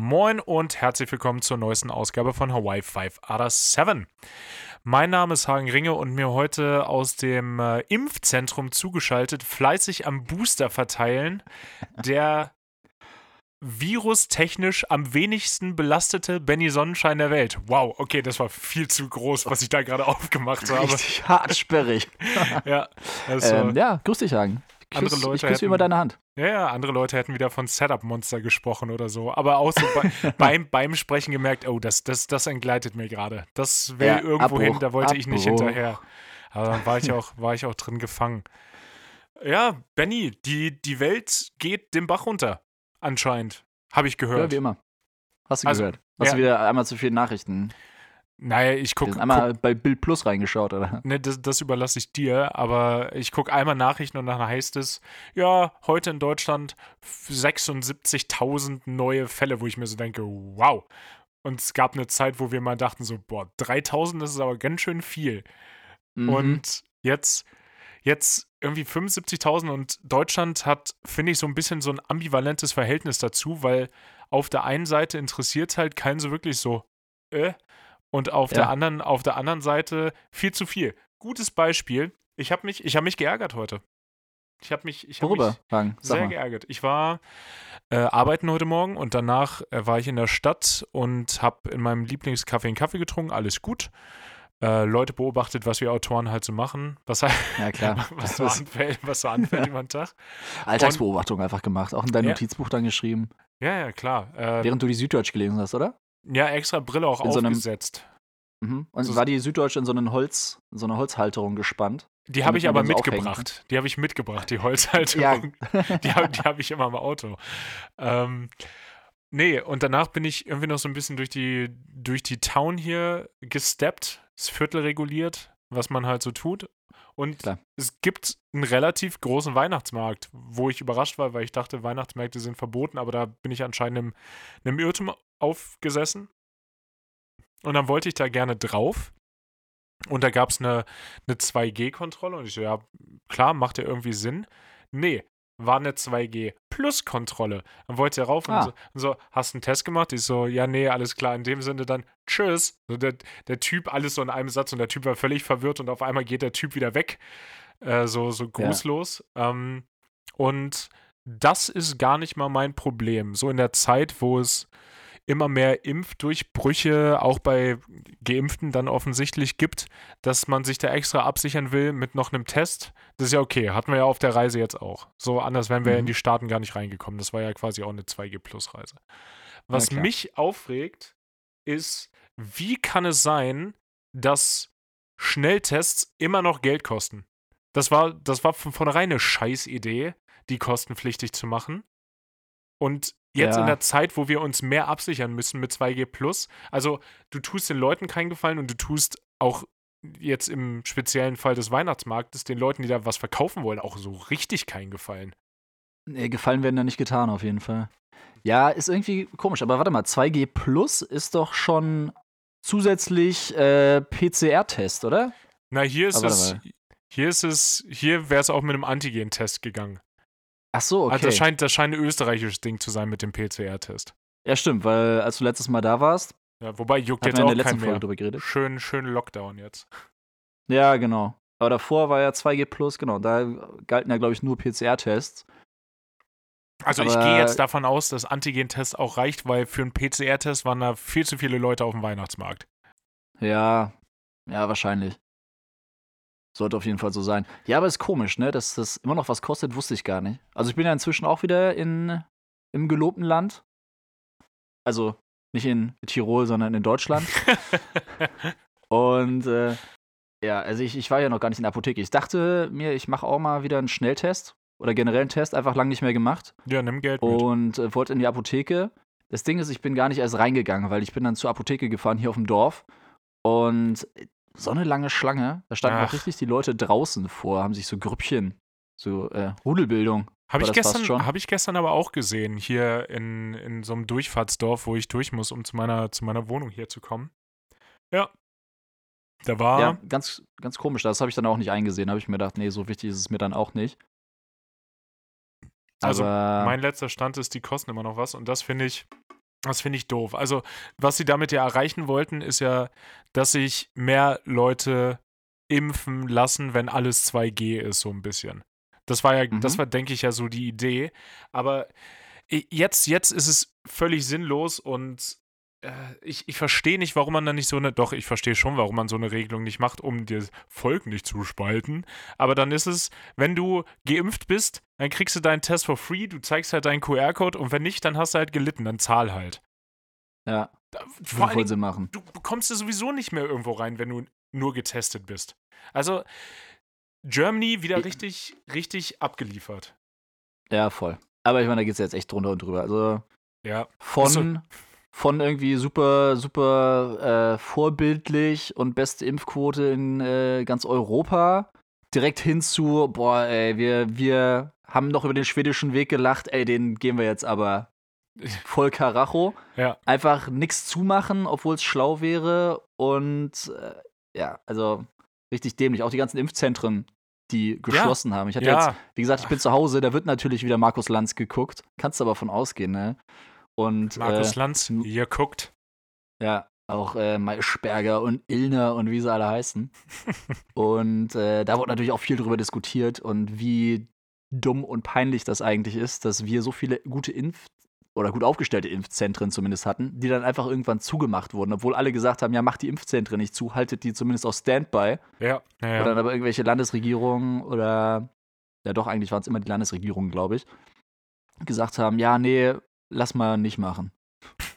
Moin und herzlich willkommen zur neuesten Ausgabe von Hawaii 5 Other 7. Mein Name ist Hagen Ringe und mir heute aus dem äh, Impfzentrum zugeschaltet, fleißig am Booster verteilen, der virustechnisch am wenigsten belastete Benny Sonnenschein der Welt. Wow, okay, das war viel zu groß, was ich da gerade aufgemacht habe. Richtig hart sperrig. ja, also, ähm, ja, grüß dich, Hagen. Andere Leute ich küsse hätten- immer deine Hand. Ja, ja, andere Leute hätten wieder von Setup-Monster gesprochen oder so. Aber auch so bei, beim, beim Sprechen gemerkt, oh, das, das, das entgleitet mir gerade. Das will Ja, irgendwo Abbruch, hin, da wollte ich nicht Abbruch. hinterher. Aber dann war ich auch, war ich auch drin gefangen. Ja, Benny, die, die Welt geht den Bach runter. Anscheinend. Habe ich Ja, gehört. wie immer. Hast du Also, gehört? Hast ja. du wieder einmal zu viele Nachrichten? Naja, ich gucke. einmal bei Bild Plus reingeschaut, oder? Ne, das, das überlasse ich dir, aber ich gucke einmal Nachrichten und dann heißt es, ja, heute in Deutschland 76.000 neue Fälle, wo ich mir so denke, wow. Und es gab eine Zeit, wo wir mal dachten so, boah, 3.000 das ist aber ganz schön viel. Mhm. Und jetzt, jetzt irgendwie 75.000 und Deutschland hat, finde ich, so ein bisschen so ein ambivalentes Verhältnis dazu, weil auf der einen Seite interessiert halt keinen so wirklich so, äh, und auf der Ja. anderen, auf der anderen Seite viel zu viel. Gutes Beispiel. Ich habe mich, ich habe mich geärgert heute. Ich habe mich, ich habe mich Worüber? Sag sehr mal. geärgert. Ich war äh, arbeiten heute Morgen und danach äh, war ich in der Stadt und habe in meinem Lieblingscafé einen Kaffee getrunken. Alles gut. Äh, Leute beobachtet, was wir Autoren halt so machen, was, halt- Ja, klar. was, so, anfällt, was so anfällt über den Tag. Alltagsbeobachtung einfach gemacht. Auch in dein Ja. Notizbuch dann geschrieben. Ja, ja, klar. Äh, Während du die Süddeutsch gelesen hast, oder? Ja, extra Brille auch in so einem- aufgesetzt. Mhm. Und So- war die Süddeutsche in so, einen Holz, in so eine Holzhalterung gespannt? Die habe ich aber mitgebracht. Die habe ich mitgebracht, die Holzhalterung. Ja. die habe hab ich immer im Auto. Ähm, nee, und danach bin ich irgendwie noch so ein bisschen durch die, durch die Town hier gesteppt, das Viertel reguliert, was man halt so tut. Und Klar. es gibt einen relativ großen Weihnachtsmarkt, wo ich überrascht war, weil ich dachte, Weihnachtsmärkte sind verboten, aber da bin ich anscheinend einem, einem Irrtum aufgesessen. Und dann wollte ich da gerne drauf. Und da gab es eine, eine 2G-Kontrolle. Und ich so, ja, klar, macht ja irgendwie Sinn. Nee, war eine 2G-Plus-Kontrolle. Dann wollte er rauf und, Ah. so, und so, hast einen Test gemacht? Ich so, ja, nee, alles klar. In dem Sinne dann, tschüss. So der, der Typ, alles so in einem Satz und der Typ war völlig verwirrt und auf einmal geht der Typ wieder weg. Äh, so, so grußlos. Ähm, und das ist gar nicht mal mein Problem. So in der Zeit, wo es immer mehr Impfdurchbrüche auch bei Geimpften dann offensichtlich gibt, dass man sich da extra absichern will mit noch einem Test. Das ist ja okay, hatten wir ja auf der Reise jetzt auch. So anders wären wir Mhm. in die Staaten gar nicht reingekommen. Das war ja quasi auch eine 2G-Plus-Reise. Was mich aufregt, ist, wie kann es sein, dass Schnelltests immer noch Geld kosten? Das war, das war von vornherein eine Scheißidee, die kostenpflichtig zu machen. Und jetzt Ja. in der Zeit, wo wir uns mehr absichern müssen mit 2G Plus, also du tust den Leuten keinen Gefallen und du tust auch jetzt im speziellen Fall des Weihnachtsmarktes den Leuten, die da was verkaufen wollen, auch so richtig keinen Gefallen. Nee, gefallen werden da nicht getan, auf jeden Fall. Ja, ist irgendwie komisch. Aber warte mal, 2G Plus ist doch schon zusätzlich äh, PCR-Test, oder? Na, hier ist Aber es, hier ist es, hier wäre es auch mit einem Antigen-Test gegangen. Ach so, okay. Also das scheint, das scheint ein österreichisches Ding zu sein mit dem PCR-Test. ja, stimmt, weil als du letztes Mal da warst, Ja, wobei juckt jetzt in auch der letzten kein Folge mehr. drüber geredet. Schön, schön Lockdown jetzt. Ja, genau. Aber davor war ja 2G Plus, genau. Da galten ja, glaube ich, nur PCR-Tests. Also ich Aber- gehe jetzt davon aus, dass Antigen-Test auch reicht, weil für einen PCR-Test waren da viel zu viele Leute auf dem Weihnachtsmarkt. Ja, ja, wahrscheinlich. Sollte auf jeden Fall so sein. Ja, aber ist komisch, ne? Dass das immer noch was kostet, wusste ich gar nicht. Also ich bin ja inzwischen auch wieder in, im gelobten Land. Also nicht in Tirol, sondern in Deutschland. Und äh, ja, also ich, ich war ja noch gar nicht in der Apotheke. Ich dachte mir, ich mache auch mal wieder einen Schnelltest oder generell einen Test, einfach lang nicht mehr gemacht. ja, nimm Geld mit. Und äh, wollte in die Apotheke. Das Ding ist, ich bin gar nicht erst reingegangen, weil ich bin dann zur Apotheke gefahren hier auf dem Dorf. Und so eine lange Schlange. Da standen Ach. auch richtig die Leute draußen vor, haben sich so Grüppchen, so äh, Rudelbildung. Habe ich, gestern, schon. hab ich gestern aber auch gesehen, hier in, in so einem Durchfahrtsdorf, wo ich durch muss, um zu meiner, zu meiner Wohnung hier zu kommen. Ja. Da war. Ja, ganz, ganz komisch. Das habe ich dann auch nicht eingesehen. habe ich mir gedacht, nee, so wichtig ist es mir dann auch nicht. Also, Aber Mein letzter Stand ist, die kosten immer noch was und das finde ich, Das finde ich doof. Also, was sie damit ja erreichen wollten, ist ja, dass sich mehr Leute impfen lassen, wenn alles 2G ist, so ein bisschen. Das war ja, mhm. das war, denke ich, ja so die Idee. Aber jetzt, jetzt ist es völlig sinnlos und äh, ich, ich verstehe nicht, warum man dann nicht so eine, doch, ich verstehe schon, warum man so eine Regelung nicht macht, um das Volk nicht zu spalten. Aber dann ist es, wenn du geimpft bist, dann kriegst du deinen Test for free, du zeigst halt deinen QR-Code und wenn nicht, dann hast du halt gelitten, dann zahl halt. Ja. Vor allem, Sinn machen. Du bekommst ja sowieso nicht mehr irgendwo rein, wenn du nur getestet bist. Also, Germany wieder richtig, richtig abgeliefert. Ja, voll. Aber ich meine, da geht es jetzt echt drunter und drüber. Also, ja. von. Also, von irgendwie super, super äh, vorbildlich und beste Impfquote in äh, ganz Europa direkt hin zu, boah, ey, wir, wir haben noch über den schwedischen Weg gelacht, ey, den gehen wir jetzt aber voll Karacho. Ja. Einfach nichts zumachen, obwohl es schlau wäre und äh, ja, also richtig dämlich. Auch die ganzen Impfzentren, die geschlossen ja. haben. Ich hatte ja. jetzt, wie gesagt, ich bin zu Hause, da wird natürlich wieder Markus Lanz geguckt. Kannst du aber von ausgehen, ne? Und, Markus äh, Lanz, ihr guckt. Ja, auch äh, Maischberger und Illner und wie sie alle heißen. und äh, da wurde natürlich auch viel drüber diskutiert und wie dumm und peinlich das eigentlich ist, dass wir so viele gute Impf- oder gut aufgestellte Impfzentren zumindest hatten, die dann einfach irgendwann zugemacht wurden, obwohl alle gesagt haben, ja, macht die Impfzentren nicht zu, haltet die zumindest auf Standby. Ja, ja, ja. Oder dann aber irgendwelche Landesregierungen oder ja doch, eigentlich waren es immer die Landesregierungen, glaube ich, gesagt haben, ja, nee, lass mal nicht machen.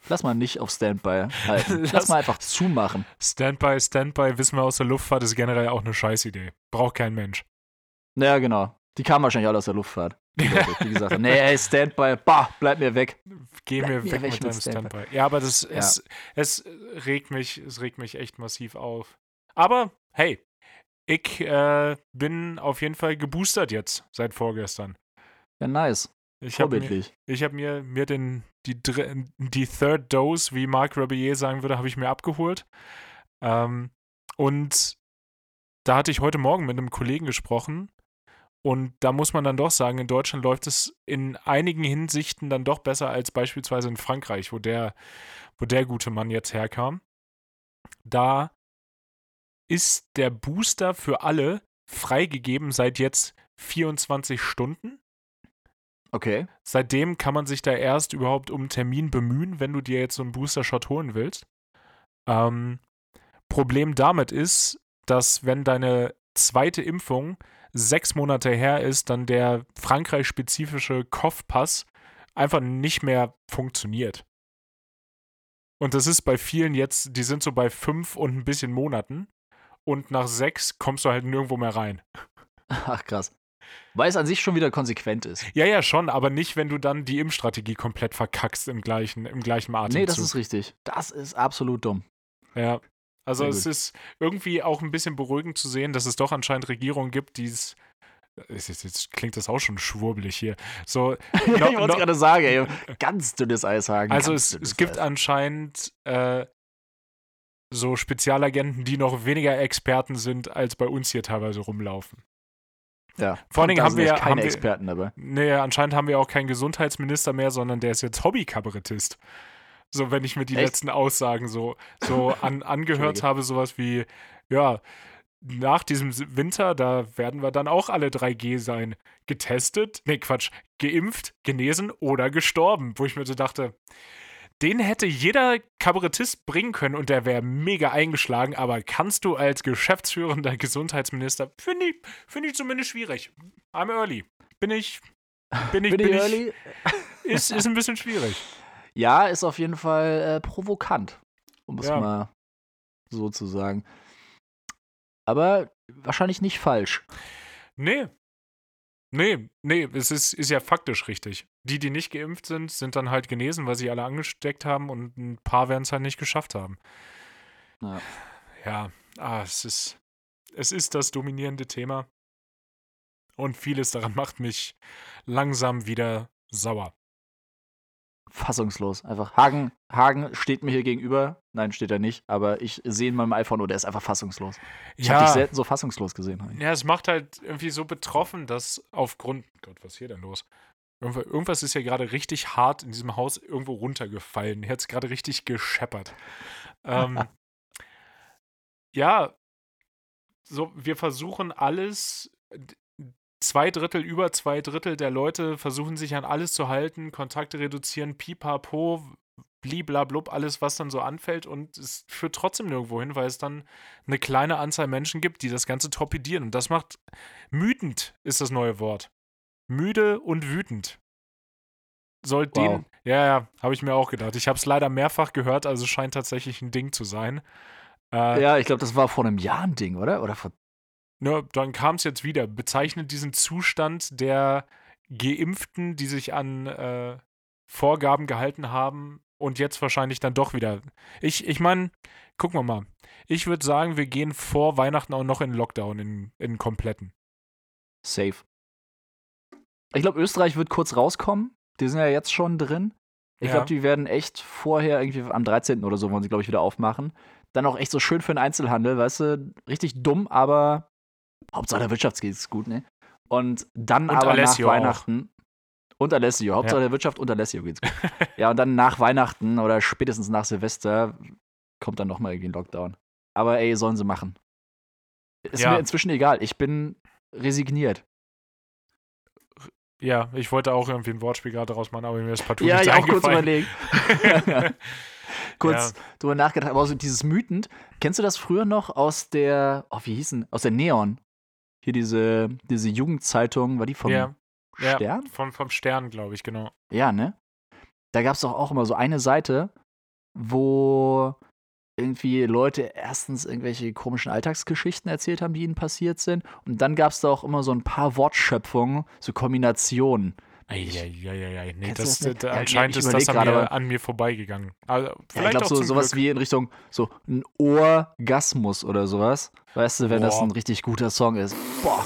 Lass mal nicht auf Standby halten. Lass, lass mal einfach zumachen. Standby, Standby, wissen wir aus der Luftfahrt, ist generell auch eine Scheißidee. Braucht kein Mensch. Naja, genau. Die kamen wahrscheinlich alle aus der Luftfahrt. Die Leute, die gesagt haben, nee, ey, Standby, bah, bleib mir weg. Geh mir, weg, weg mit deinem Standby. Standby. Ja, aber das, ja. Es, es regt mich, es regt mich echt massiv auf. Aber, hey, ich äh, bin auf jeden Fall geboostert jetzt, seit vorgestern. Ja, nice. Ich habe mir, ich hab mir, mir den, die, die Third Dose, wie Marc Rabier sagen würde, habe ich mir abgeholt. Ähm, und da hatte ich heute Morgen mit einem Kollegen gesprochen. Und da muss man dann doch sagen, in Deutschland läuft es in einigen Hinsichten dann doch besser als beispielsweise in Frankreich, wo der, wo der gute Mann jetzt herkam. Da ist der Booster für alle freigegeben seit jetzt 24 Stunden. Okay. Seitdem kann man sich da erst überhaupt um einen Termin bemühen, wenn du dir jetzt so einen Booster-Shot holen willst. Ähm, Problem damit ist, dass wenn deine zweite Impfung sechs Monate her ist, dann der Frankreich-spezifische Kopfpass einfach nicht mehr funktioniert. Und das ist bei vielen jetzt, die sind so bei fünf und ein bisschen Monaten. Und nach sechs kommst du halt nirgendwo mehr rein. Ach krass. Weil es an sich schon wieder konsequent ist. Ja, ja, schon, aber nicht, wenn du dann die Impfstrategie komplett verkackst im gleichen, im gleichen Atemzug. Nee, das ist richtig. Das ist absolut dumm. Ja. Also es ist irgendwie auch ein bisschen beruhigend zu sehen, dass es doch anscheinend Regierungen gibt, die es Jetzt, klingt das auch schon schwurbelig hier. So, no, ich wollte no, gerade sagen, ey, ganz dünnes Eishagen. Also es, es gibt Eis. anscheinend äh, so Spezialagenten, die noch weniger Experten sind, als bei uns hier teilweise rumlaufen. Ja, vor allen Dingen haben wir keine haben wir, Experten dabei. Nee, anscheinend haben wir auch keinen Gesundheitsminister mehr, sondern der ist jetzt Hobbykabarettist. So, wenn ich mir die Echt? letzten Aussagen so, so an, angehört habe, sowas wie, ja, nach diesem Winter, da werden wir dann auch alle 3G sein. Getestet, nee, Quatsch, geimpft, genesen oder gestorben. Wo ich mir so dachte, den hätte jeder Kabarettist bringen können und der wäre mega eingeschlagen, aber kannst du als geschäftsführender Gesundheitsminister, finde ich, find ich zumindest schwierig. I'm early. Bin ich, bin ich, bin, bin ich, early? Ist, ist ein bisschen schwierig. Ja, ist auf jeden Fall äh, provokant, um es ja. mal so zu sagen. Aber wahrscheinlich nicht falsch. Nee, Nee, nee, es ist, ist ja faktisch richtig. Die, die nicht geimpft sind, sind dann halt genesen, weil sie alle angesteckt haben und ein paar werden es halt nicht geschafft haben. Ja, ja ah, es, ist, es ist das dominierende Thema. Und vieles daran macht mich langsam wieder sauer fassungslos. Einfach Hagen, Hagen steht mir hier gegenüber. Nein, steht er nicht, aber ich sehe in meinem iPhone, oh, der ist einfach fassungslos. Ich ja. habe dich selten so fassungslos gesehen. Ja, es macht halt irgendwie so betroffen, dass aufgrund. Gott, was ist hier denn los? Irgendwas ist ja gerade richtig hart in diesem Haus irgendwo runtergefallen. Hier hat es gerade richtig gescheppert. ähm, ja, so, wir versuchen alles, zwei Drittel, über zwei Drittel der Leute versuchen sich an alles zu halten, Kontakte reduzieren, pipapo, bliblablub, alles, was dann so anfällt und es führt trotzdem nirgendwo hin, weil es dann eine kleine Anzahl Menschen gibt, die das Ganze torpedieren und das macht mütend, ist das neue Wort. Müde und wütend. Soll wow. den, ja, ja, habe ich mir auch gedacht. Ich habe es leider mehrfach gehört, also scheint tatsächlich ein Ding zu sein. Äh, ja, ich glaube, das war vor einem Jahr ein Ding, oder? Oder vor. Ja, dann kam es jetzt wieder. Bezeichnet diesen Zustand der Geimpften, die sich an äh, Vorgaben gehalten haben und jetzt wahrscheinlich dann doch wieder. Ich, ich meine, gucken wir mal. Ich würde sagen, wir gehen vor Weihnachten auch noch in Lockdown, in, in kompletten. Safe. Ich glaube, Österreich wird kurz rauskommen. Die sind ja jetzt schon drin. Ich ja. glaube, die werden echt vorher, irgendwie am 13. oder so, wollen sie, glaube ich, wieder aufmachen. Dann auch echt so schön für den Einzelhandel, weißt du, richtig dumm, aber Hauptsache der Wirtschaft geht es gut, ne? Und dann und aber Alessio nach Weihnachten. Auch. Und Alessio, Hauptsache ja. der Wirtschaft und Alessio geht's gut. ja, und dann nach Weihnachten oder spätestens nach Silvester kommt dann nochmal irgendwie ein Lockdown. Aber ey, sollen sie machen. Ist ja. mir inzwischen egal. Ich bin resigniert. Ja, ich wollte auch irgendwie ein Wortspiel gerade raus machen, aber mir ist partout ja, nicht ich auch kurz überlegen. kurz ja. drüber nachgedacht, aber so dieses Mütend. Kennst du das früher noch aus der, oh, wie hießen, aus der Neon? Hier diese, diese Jugendzeitung, war die vom ja. Stern? Ja, vom, vom Stern, glaube ich, genau. Ja, ne? Da gab es doch auch immer so eine Seite, wo irgendwie Leute erstens irgendwelche komischen Alltagsgeschichten erzählt haben, die ihnen passiert sind. Und dann gab es da auch immer so ein paar Wortschöpfungen, so Kombinationen. Eieieiei. Nee, das, das da, anscheinend ist das an mir, an mir, vorbeigegangen. Also, vielleicht ja, ich glaube, so, sowas Glück. wie in Richtung so ein Orgasmus oder sowas. Weißt du, wenn Boah. das ein richtig guter Song ist. Boah.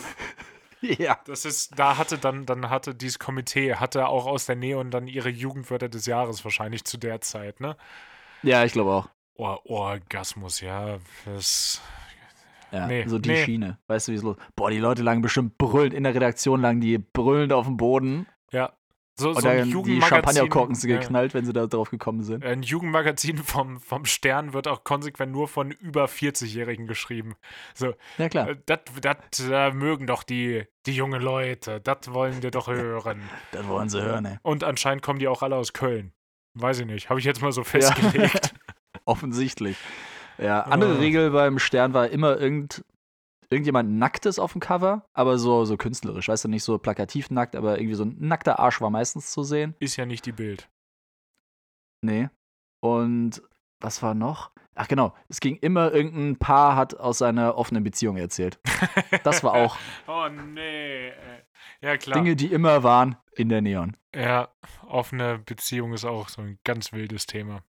ja. Das ist, da hatte dann, dann hatte dieses Komitee, hatte auch aus der Nähe und dann ihre Jugendwörter des Jahres wahrscheinlich zu der Zeit, ne? Ja, ich glaube auch. Or Orgasmus, ja. Das. Ja, nee, so die nee. Schiene. Weißt du, wie es los Boah, die Leute lagen bestimmt brüllend in der Redaktion, lagen die brüllend auf dem Boden. Ja. So, und so ein die Champagnerkorken sind geknallt, ja. wenn sie da drauf gekommen sind. Ein Jugendmagazin vom, vom Stern wird auch konsequent nur von über 40-Jährigen geschrieben. So, ja, klar. Das äh, mögen doch die, die jungen Leute. Das wollen wir doch hören. das wollen sie hören, ey. Und anscheinend kommen die auch alle aus Köln. Weiß ich nicht. Habe ich jetzt mal so festgelegt. Offensichtlich. Ja, andere oh. Regel beim Stern war immer irgend, irgendjemand Nacktes auf dem Cover, aber so, so künstlerisch. Weißt du, nicht so plakativ nackt, aber irgendwie so ein nackter Arsch war meistens zu sehen. Ist ja nicht die Bild. Nee. Und was war noch? Ach genau, es ging immer irgendein Paar hat aus seiner offenen Beziehung erzählt. Das war auch. oh nee. Ja, klar. Dinge, die immer waren in der Neon. Ja, offene Beziehung ist auch so ein ganz wildes Thema.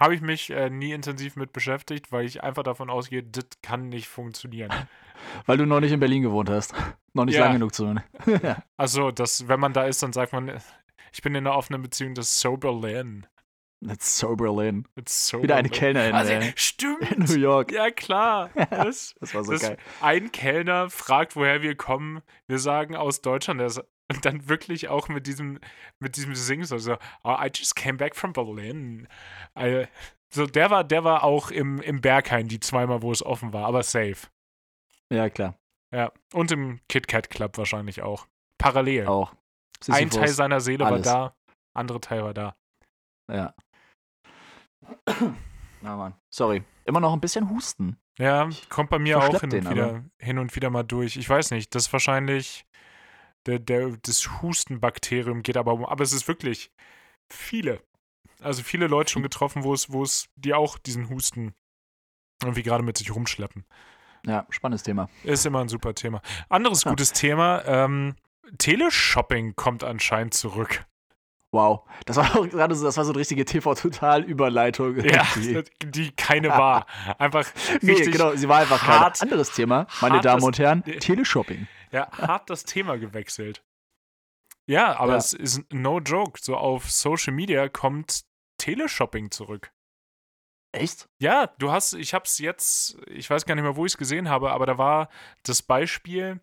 Habe ich mich äh, nie intensiv mit beschäftigt, weil ich einfach davon ausgehe, das kann nicht funktionieren. Weil du noch nicht in Berlin gewohnt hast. Noch nicht ja. lang genug zu. ja. Also, das, wenn man da ist, dann sagt man, ich bin in einer offenen Beziehung, das ist so Berlin. It's so Berlin. It's so Wieder eine Kellnerin. Also, stimmt. In New York. Ja, klar. Das, das war so geil. Ein Kellner fragt, woher wir kommen. Wir sagen aus Deutschland. Er und dann wirklich auch mit diesem, mit diesem Singen so, so oh, I just came back from Berlin. Also, so, der war, der war auch im, im Berghain, die zweimal, wo es offen war, aber safe. Ja, klar. Ja, und im Kit Kat Club wahrscheinlich auch. Parallel. Auch. Ein Teil seiner Seele Alles. war da, andere Teil war da. Ja. Na Mann, sorry. Immer noch ein bisschen Husten. Ja, kommt bei mir auch hin und, wieder, hin und wieder mal durch. Ich weiß nicht, das ist wahrscheinlich der, der, das Hustenbakterium geht aber um. Aber es ist wirklich viele. Also viele Leute schon getroffen, wo es, wo es, die auch diesen Husten irgendwie gerade mit sich rumschleppen. Ja, spannendes Thema. Ist immer ein super Thema. Anderes ja. gutes Thema, ähm, Teleshopping kommt anscheinend zurück. Wow, das war auch gerade so, das war so eine richtige TV-Total-Überleitung. Ja, die keine war. Einfach nee, genau, sie war einfach hart, kein anderes Thema, meine Damen und Herren, Teleshopping. Ja, hart das Thema gewechselt. Ja, aber ja. es ist no joke. So auf Social Media kommt Teleshopping zurück. Echt? Ja, du hast, ich hab's jetzt, ich weiß gar nicht mehr, wo ich es gesehen habe, aber da war das Beispiel,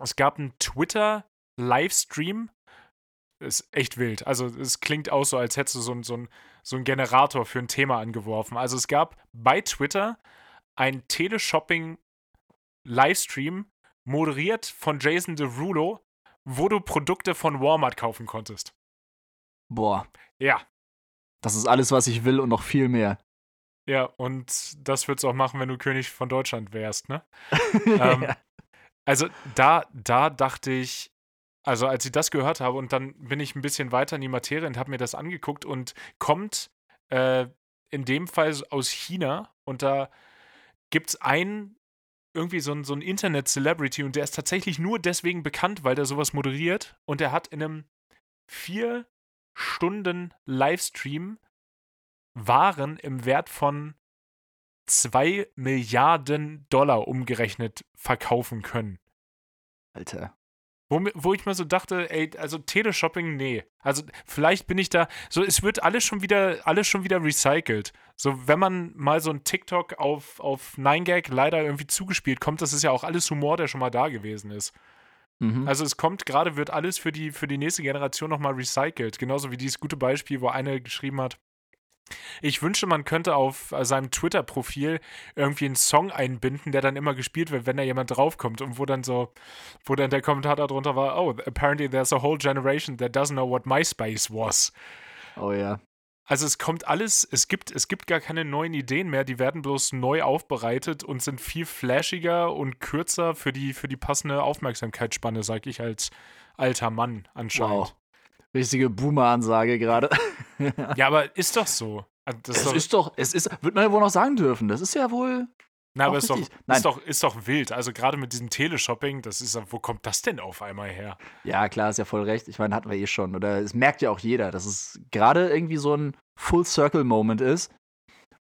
es gab einen Twitter-Livestream ist echt wild. Also es klingt auch so, als hättest du so, ein, so, ein, so einen Generator für ein Thema angeworfen. Also es gab bei Twitter ein Teleshopping-Livestream, moderiert von Jason Derulo, wo du Produkte von Walmart kaufen konntest. Boah. Ja. Das ist alles, was ich will und noch viel mehr. Ja, und das würdest du auch machen, wenn du König von Deutschland wärst, ne? ähm, also da, da dachte ich, also als ich das gehört habe und dann bin ich ein bisschen weiter in die Materie und habe mir das angeguckt und kommt äh, in dem Fall aus China und da gibt es einen, irgendwie so ein, so ein Internet-Celebrity und der ist tatsächlich nur deswegen bekannt, weil der sowas moderiert und der hat in einem vier Stunden Livestream Waren im Wert von 2 Milliarden Dollar umgerechnet verkaufen können. Alter. Wo, wo ich mir so dachte, ey, also Teleshopping, nee. Also vielleicht bin ich da, so es wird alles schon wieder, alles schon wieder recycelt. So, wenn man mal so ein TikTok auf, auf 9gag leider irgendwie zugespielt kommt, das ist ja auch alles Humor, der schon mal da gewesen ist. Mhm. Also es kommt gerade, wird alles für die, für die nächste Generation nochmal recycelt. Genauso wie dieses gute Beispiel, wo eine geschrieben hat, ich wünsche, man könnte auf äh, seinem Twitter-Profil irgendwie einen Song einbinden, der dann immer gespielt wird, wenn da jemand draufkommt und wo dann so, wo dann der Kommentar darunter war, oh, apparently there's a whole generation that doesn't know what MySpace was. Oh ja. Also es kommt alles, es gibt, es gibt gar keine neuen Ideen mehr, die werden bloß neu aufbereitet und sind viel flashiger und kürzer für die, für die passende Aufmerksamkeitsspanne, sag ich als alter Mann anscheinend. Wow. Richtige Boomer-Ansage gerade. ja, aber ist doch so. Also das es ist doch, ist doch, es ist, wird man ja wohl noch sagen dürfen. Das ist ja wohl. Na, aber ist doch, ist, doch, ist doch wild. Also gerade mit diesem Teleshopping, das ist, wo kommt das denn auf einmal her? Ja, klar, ist ja voll recht. Ich meine, hatten wir eh schon. Oder es merkt ja auch jeder, dass es gerade irgendwie so ein Full-Circle-Moment ist,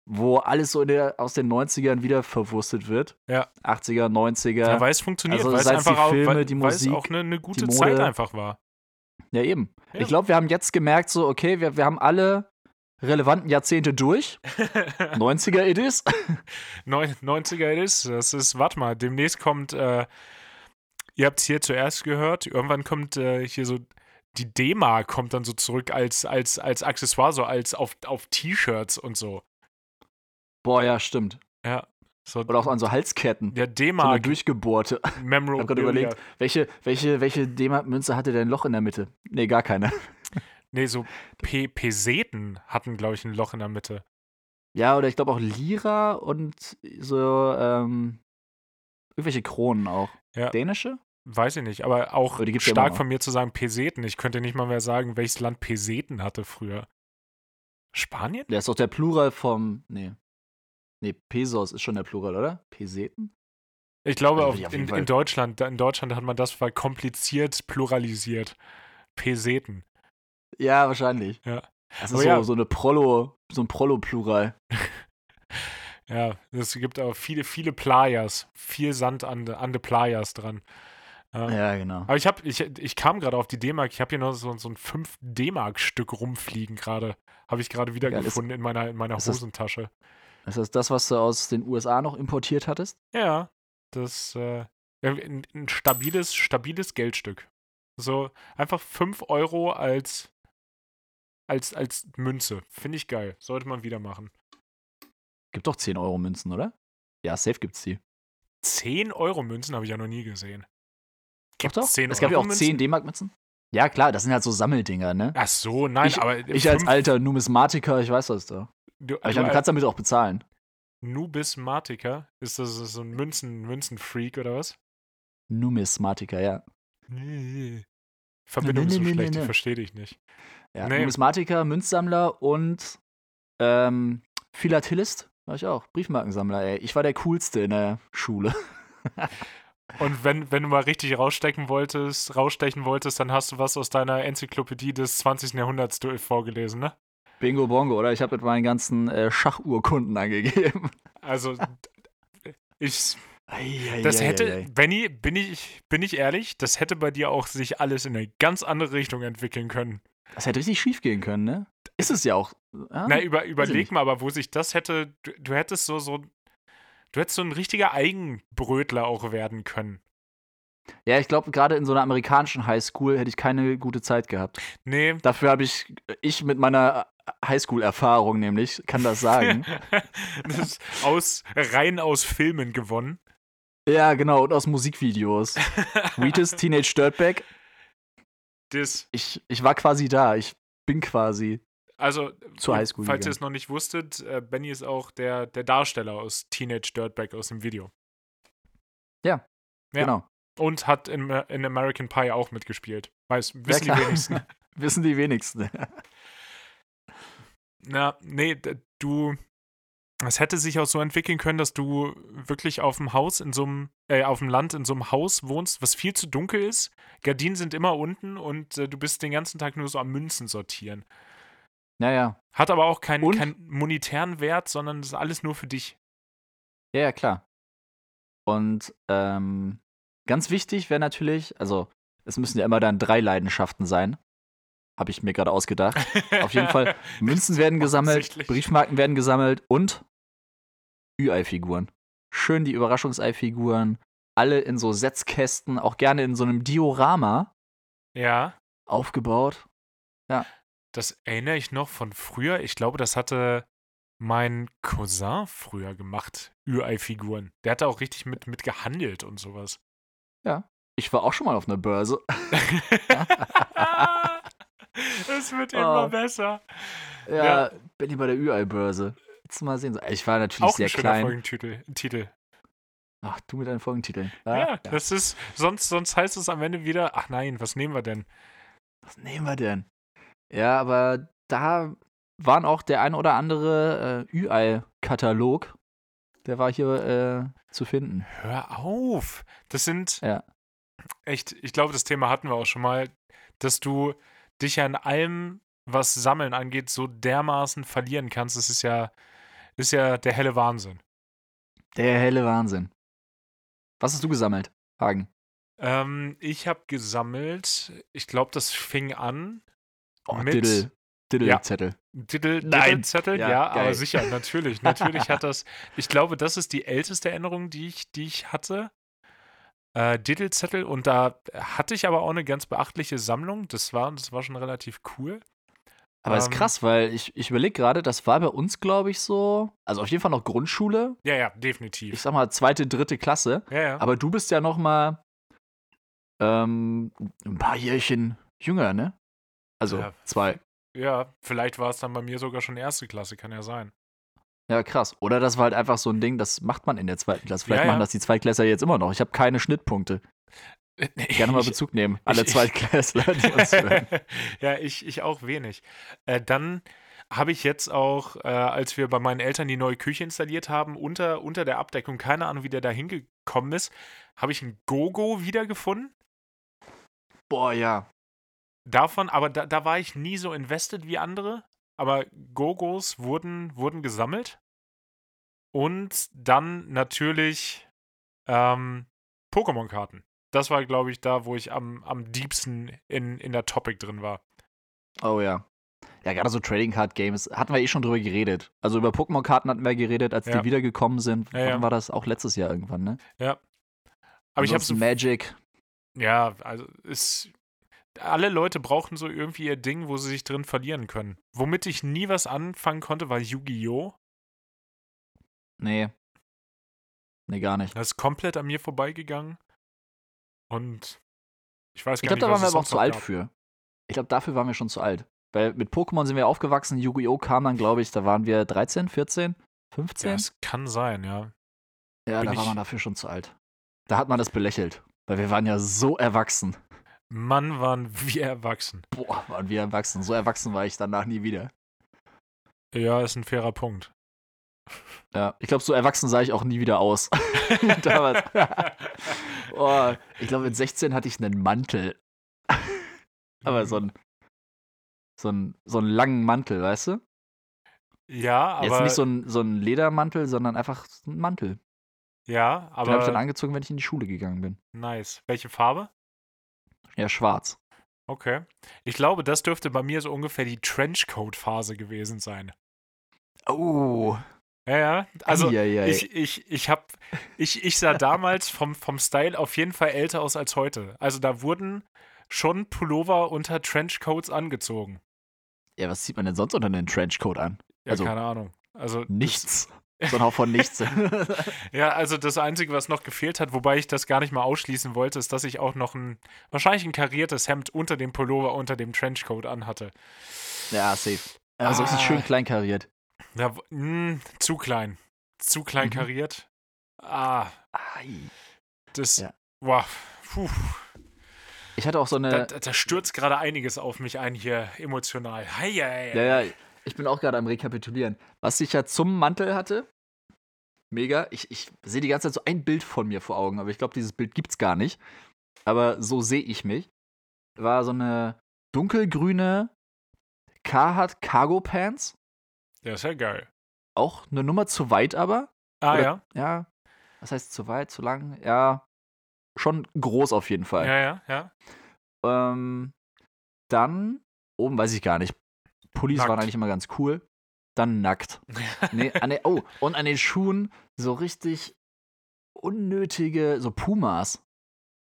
wo alles so der, aus den 90ern wieder verwurstet wird. Ja. 80er, 90er. Ja, weil es funktioniert, also, weil es einfach die Filme, auch, weil, die Musik, auch eine, eine gute Zeit einfach war. Ja, eben. Ja. Ich glaube, wir haben jetzt gemerkt, so, okay, wir, wir haben alle relevanten Jahrzehnte durch. 90er it is. 90er it is. Das ist, warte mal, demnächst kommt, äh, ihr habt es hier zuerst gehört, irgendwann kommt äh, hier so, die D-Mark kommt dann so zurück als, als, als Accessoire, so als auf, auf T-Shirts und so. Boah, ja, stimmt. Ja. So, Oder auch an so Halsketten. Der D-Mark. So eine durchgebohrte. Memorabilia. Ich hab gerade überlegt, welche, welche, welche D-Mark-Münze hatte denn ein Loch in der Mitte? Nee, gar keine. nee, so P Peseten hatten, glaube ich, ein Loch in der Mitte. Ja, oder ich glaube auch Lira und so ähm, irgendwelche Kronen auch. Ja. Dänische? Weiß ich nicht, aber auch aber stark von mir zu sagen Peseten. Ich könnte nicht mal mehr sagen, welches Land Peseten hatte früher. Spanien? Der ist doch der Plural vom. Nee. Nee, Pesos ist schon der Plural, oder? Peseten? Ich glaube, also auf, in, in, Deutschland, in Deutschland hat man das verkompliziert pluralisiert. Peseten. Ja, wahrscheinlich. Ja. Das ist so, ja. so eine Prollo, so ein Prollo-Plural. ja, es gibt auch viele, viele Playas. Viel Sand an, de, an de Playas dran. Ja, ja genau. Aber ich, hab, ich, ich kam gerade auf die D-Mark. Ich habe hier noch so, so ein 5 D-Mark-Stück rumfliegen gerade. Habe ich gerade wieder ja, gefunden in meiner, in meiner Hosentasche. Ist das das, was du aus den USA noch importiert hattest? Ja, das äh, ein, ein stabiles, stabiles Geldstück. So einfach 5 Euro als, als, als Münze. Finde ich geil. Sollte man wieder machen. Gibt doch 10 Euro Münzen, oder? Ja, safe gibt's die. 10 Euro Münzen habe ich ja noch nie gesehen. Gibt's doch, doch. 10 es gab ja auch 10 D-Mark Münzen. Ja, klar, das sind halt so Sammeldinger, ne? Ach so, nein, ich, aber. Ich als alter Numismatiker, ich weiß das da. Du, Aber ich glaube, du kannst damit auch bezahlen. Nubismatiker? Ist das so ein Münzen, Münzenfreak oder was? Numismatiker, ja. Nee. Verbindung nee, nee, so nee, schlecht, ich verstehe dich nicht. Ja, Numismatiker, Münzsammler und ähm, Philatelist war ich auch. Briefmarkensammler, ey. Ich war der Coolste in der Schule. Und wenn, wenn du mal richtig rausstecken wolltest, rausstechen wolltest, dann hast du was aus deiner Enzyklopädie des 20. Jahrhunderts vorgelesen, ne? Bingo Bongo, oder? Ich habe mit meinen ganzen äh, Schachurkunden angegeben. Also, ich. das hätte, Benny, bin ich, bin ich ehrlich, das hätte bei dir auch sich alles in eine ganz andere Richtung entwickeln können. Das hätte richtig schief gehen können, ne? Ist es ja auch. Ja? Na, über, überleg mal, aber wo sich das hätte, du, du hättest so, so, du hättest so ein richtiger Eigenbrötler auch werden können. Ja, ich glaube, gerade in so einer amerikanischen Highschool hätte ich keine gute Zeit gehabt. Nee. Dafür habe ich, ich mit meiner Highschool-Erfahrung nämlich, kann das sagen. das ist aus, rein aus Filmen gewonnen. Ja, genau, und aus Musikvideos. Wheatus, Teenage Dirtbag. Das. Ich, ich war quasi da. Ich bin quasi Also, zur Highschool falls ihr gegangen. es noch nicht wusstet, äh, Benny ist auch der, der Darsteller aus Teenage Dirtbag aus dem Video. Ja. Genau. Und hat in, in American Pie auch mitgespielt. Weiß, wissen die klar. wenigsten. Wissen die wenigsten. Na, nee, du. Es hätte sich auch so entwickeln können, dass du wirklich auf dem Haus in so einem, äh, auf dem Land in so einem Haus wohnst, was viel zu dunkel ist. Gardinen sind immer unten und äh, du bist den ganzen Tag nur so am Münzen sortieren. Ja, ja. Hat aber auch keinen, keinen monetären Wert, sondern das ist alles nur für dich. Ja, ja, klar. Und ähm, ganz wichtig wäre natürlich, also es müssen ja immer dann drei Leidenschaften sein. Habe ich mir gerade ausgedacht. Auf jeden Fall, Münzen werden gesammelt. Briefmarken werden gesammelt und Ü-Ei-Figuren. Schön die Überraschungsei-Figuren, alle in so Setzkästen, auch gerne in so einem Diorama Ja, aufgebaut. das erinnere ich noch von früher. Ich glaube, das hatte mein Cousin früher gemacht. Ürei-Figuren. Der hatte auch richtig mit, mit gehandelt und sowas. Ich war auch schon mal auf einer Börse. Es wird immer Oh. besser. Ja, bin ich bei der Ü-Ei-Börse. Jetzt mal sehen. Ich war natürlich Auch sehr ein klein. Folgentitel. Titel. Ach, du mit deinen Folgentiteln. Ja, das ist, sonst, sonst heißt es am Ende wieder, ach nein, was nehmen wir denn? Was nehmen wir denn? Ja, aber da waren auch der ein oder andere äh, Ü-Ei-Katalog. Der war hier äh, zu finden. Hör auf! Das sind Ja. echt, ich glaube, das Thema hatten wir auch schon mal, dass du dich ja in allem, was Sammeln angeht, so dermaßen verlieren kannst. Das ist ja, ist ja der helle Wahnsinn. Der helle Wahnsinn. Was hast du gesammelt, Hagen? Ähm, ich habe gesammelt, ich glaube, das fing an Oh, mit Diddle. Diddle-Zettel. Diddle, Nein. Diddle-Zettel, ja, Ja, aber sicher, natürlich. Natürlich hat das, ich glaube, das ist die älteste Erinnerung, die ich, die ich hatte. Äh, Diddle-Zettel und da hatte ich aber auch eine ganz beachtliche Sammlung. Das war, das war schon relativ cool. Aber ist Ähm, krass, weil ich, ich überlege gerade, das war bei uns, glaube ich, so. Also auf jeden Fall noch Grundschule. Ja, ja, Ich definitiv. sag mal, zweite, dritte Klasse. Ja, ja. Aber du bist ja noch mal ähm, ein paar Jährchen jünger, ne? Also Ja. zwei. ja, vielleicht war es dann bei mir sogar schon erste Klasse, kann ja sein. Ja, krass. Oder das war halt einfach so ein Ding, das macht man in der zweiten Klasse. Vielleicht Ja, ja. machen das die Zweitklässler jetzt immer noch. Ich habe keine Schnittpunkte. Gerne mal Bezug nehmen. Alle ich- Zweitklässler, die uns hören. ja, ich, ich auch wenig. Äh, dann habe ich jetzt auch, äh, als wir bei meinen Eltern die neue Küche installiert haben, unter, unter der Abdeckung, keine Ahnung, wie der da hingekommen ist, habe ich ein Gogo wiedergefunden. Boah, ja. Davon, aber da, da war ich nie so invested wie andere. Aber Gogos wurden, wurden gesammelt. Und dann natürlich ähm, Pokémon-Karten. Das war, glaube ich, da, wo ich am, am diebsten in, in der Topic drin war. Oh ja. Ja, gerade so Trading Card Games hatten wir eh schon drüber geredet. Also über Pokémon-Karten hatten wir geredet, als Ja. die wiedergekommen sind. Ja, Wann ja. war das? Auch letztes Jahr irgendwann, ne? Ja. Aber ich habe so Ansonsten Magic. Ja, also es. Alle Leute brauchten so irgendwie ihr Ding, wo sie sich drin verlieren können. Womit ich nie was anfangen konnte, war Yu-Gi-Oh! Nee. Nee, gar nicht. Das ist komplett an mir vorbeigegangen. Und ich weiß Ich gar glaube, da nicht, waren wir aber auch zu alt gab. für. Ich glaube, dafür waren wir schon zu alt. Weil mit Pokémon sind wir aufgewachsen, Yu-Gi-Oh! kam dann, glaube ich, da waren wir 13, 14, 15. Ja, es kann sein, ja. Ja, bin da war ich- man dafür schon zu alt. Da hat man das belächelt. Weil wir waren ja so erwachsen. Mann, waren wir erwachsen. Boah, waren wir erwachsen. So erwachsen war ich danach nie wieder. Ja, ist ein fairer Punkt. Ja, ich glaube, so erwachsen sah ich auch nie wieder aus. Damals. oh, ich glaube, mit 16 hatte ich einen Mantel. Aber so einen, so einen, so einen langen Mantel, weißt du? Ja, Jetzt aber. nicht so ein, so ein Ledermantel, sondern einfach so ein Mantel. ja, Den habe ich dann aber. angezogen, wenn ich in die Schule gegangen bin. Nice. Welche Farbe? Ja, schwarz. Okay. Ich glaube, das dürfte bei mir so ungefähr die Trenchcoat-Phase gewesen sein. Oh. Ja, ja. Also Eieiei. ich, ich, ich hab, ich, ich sah damals vom, vom Style auf jeden Fall älter aus als heute. Also da wurden schon Pullover unter Trenchcoats angezogen. Ja, was zieht man denn sonst unter den Trenchcoat an? Ja, Also, keine Ahnung. Also Nichts. So ein Hauch von nichts. Ja, also das Einzige, was noch gefehlt hat, wobei ich das gar nicht mal ausschließen wollte, ist, dass ich auch noch ein, wahrscheinlich ein kariertes Hemd unter dem Pullover, unter dem Trenchcoat anhatte. ja, safe. Also es ist Ah. schön klein kariert. Ja, mh, zu klein. Zu klein Mhm. kariert. Ah, Ai. das, Ja. wow, puh. Ich hatte auch so eine. da, da stürzt gerade einiges auf mich ein hier emotional. Hei, hei, hei. Ja, ja, ich bin auch gerade am Rekapitulieren. Was ich ja zum Mantel hatte, mega. Ich, ich sehe die ganze Zeit so ein Bild von mir vor Augen, aber ich glaube, dieses Bild gibt's gar nicht. Aber so sehe ich mich. War so eine dunkelgrüne Carhartt Cargo Pants. Ja, ist ja geil. Auch eine Nummer zu weit, aber. Ah, Oder- ja. Ja. Was heißt zu weit, zu lang? Ja. Schon groß auf jeden Fall. Ja, ja, ja. Ähm, dann, oben weiß ich gar nicht. Pullis Nackt. waren eigentlich immer ganz cool. Dann nackt. Nee, an den, oh, und an den Schuhen so richtig unnötige, so Pumas.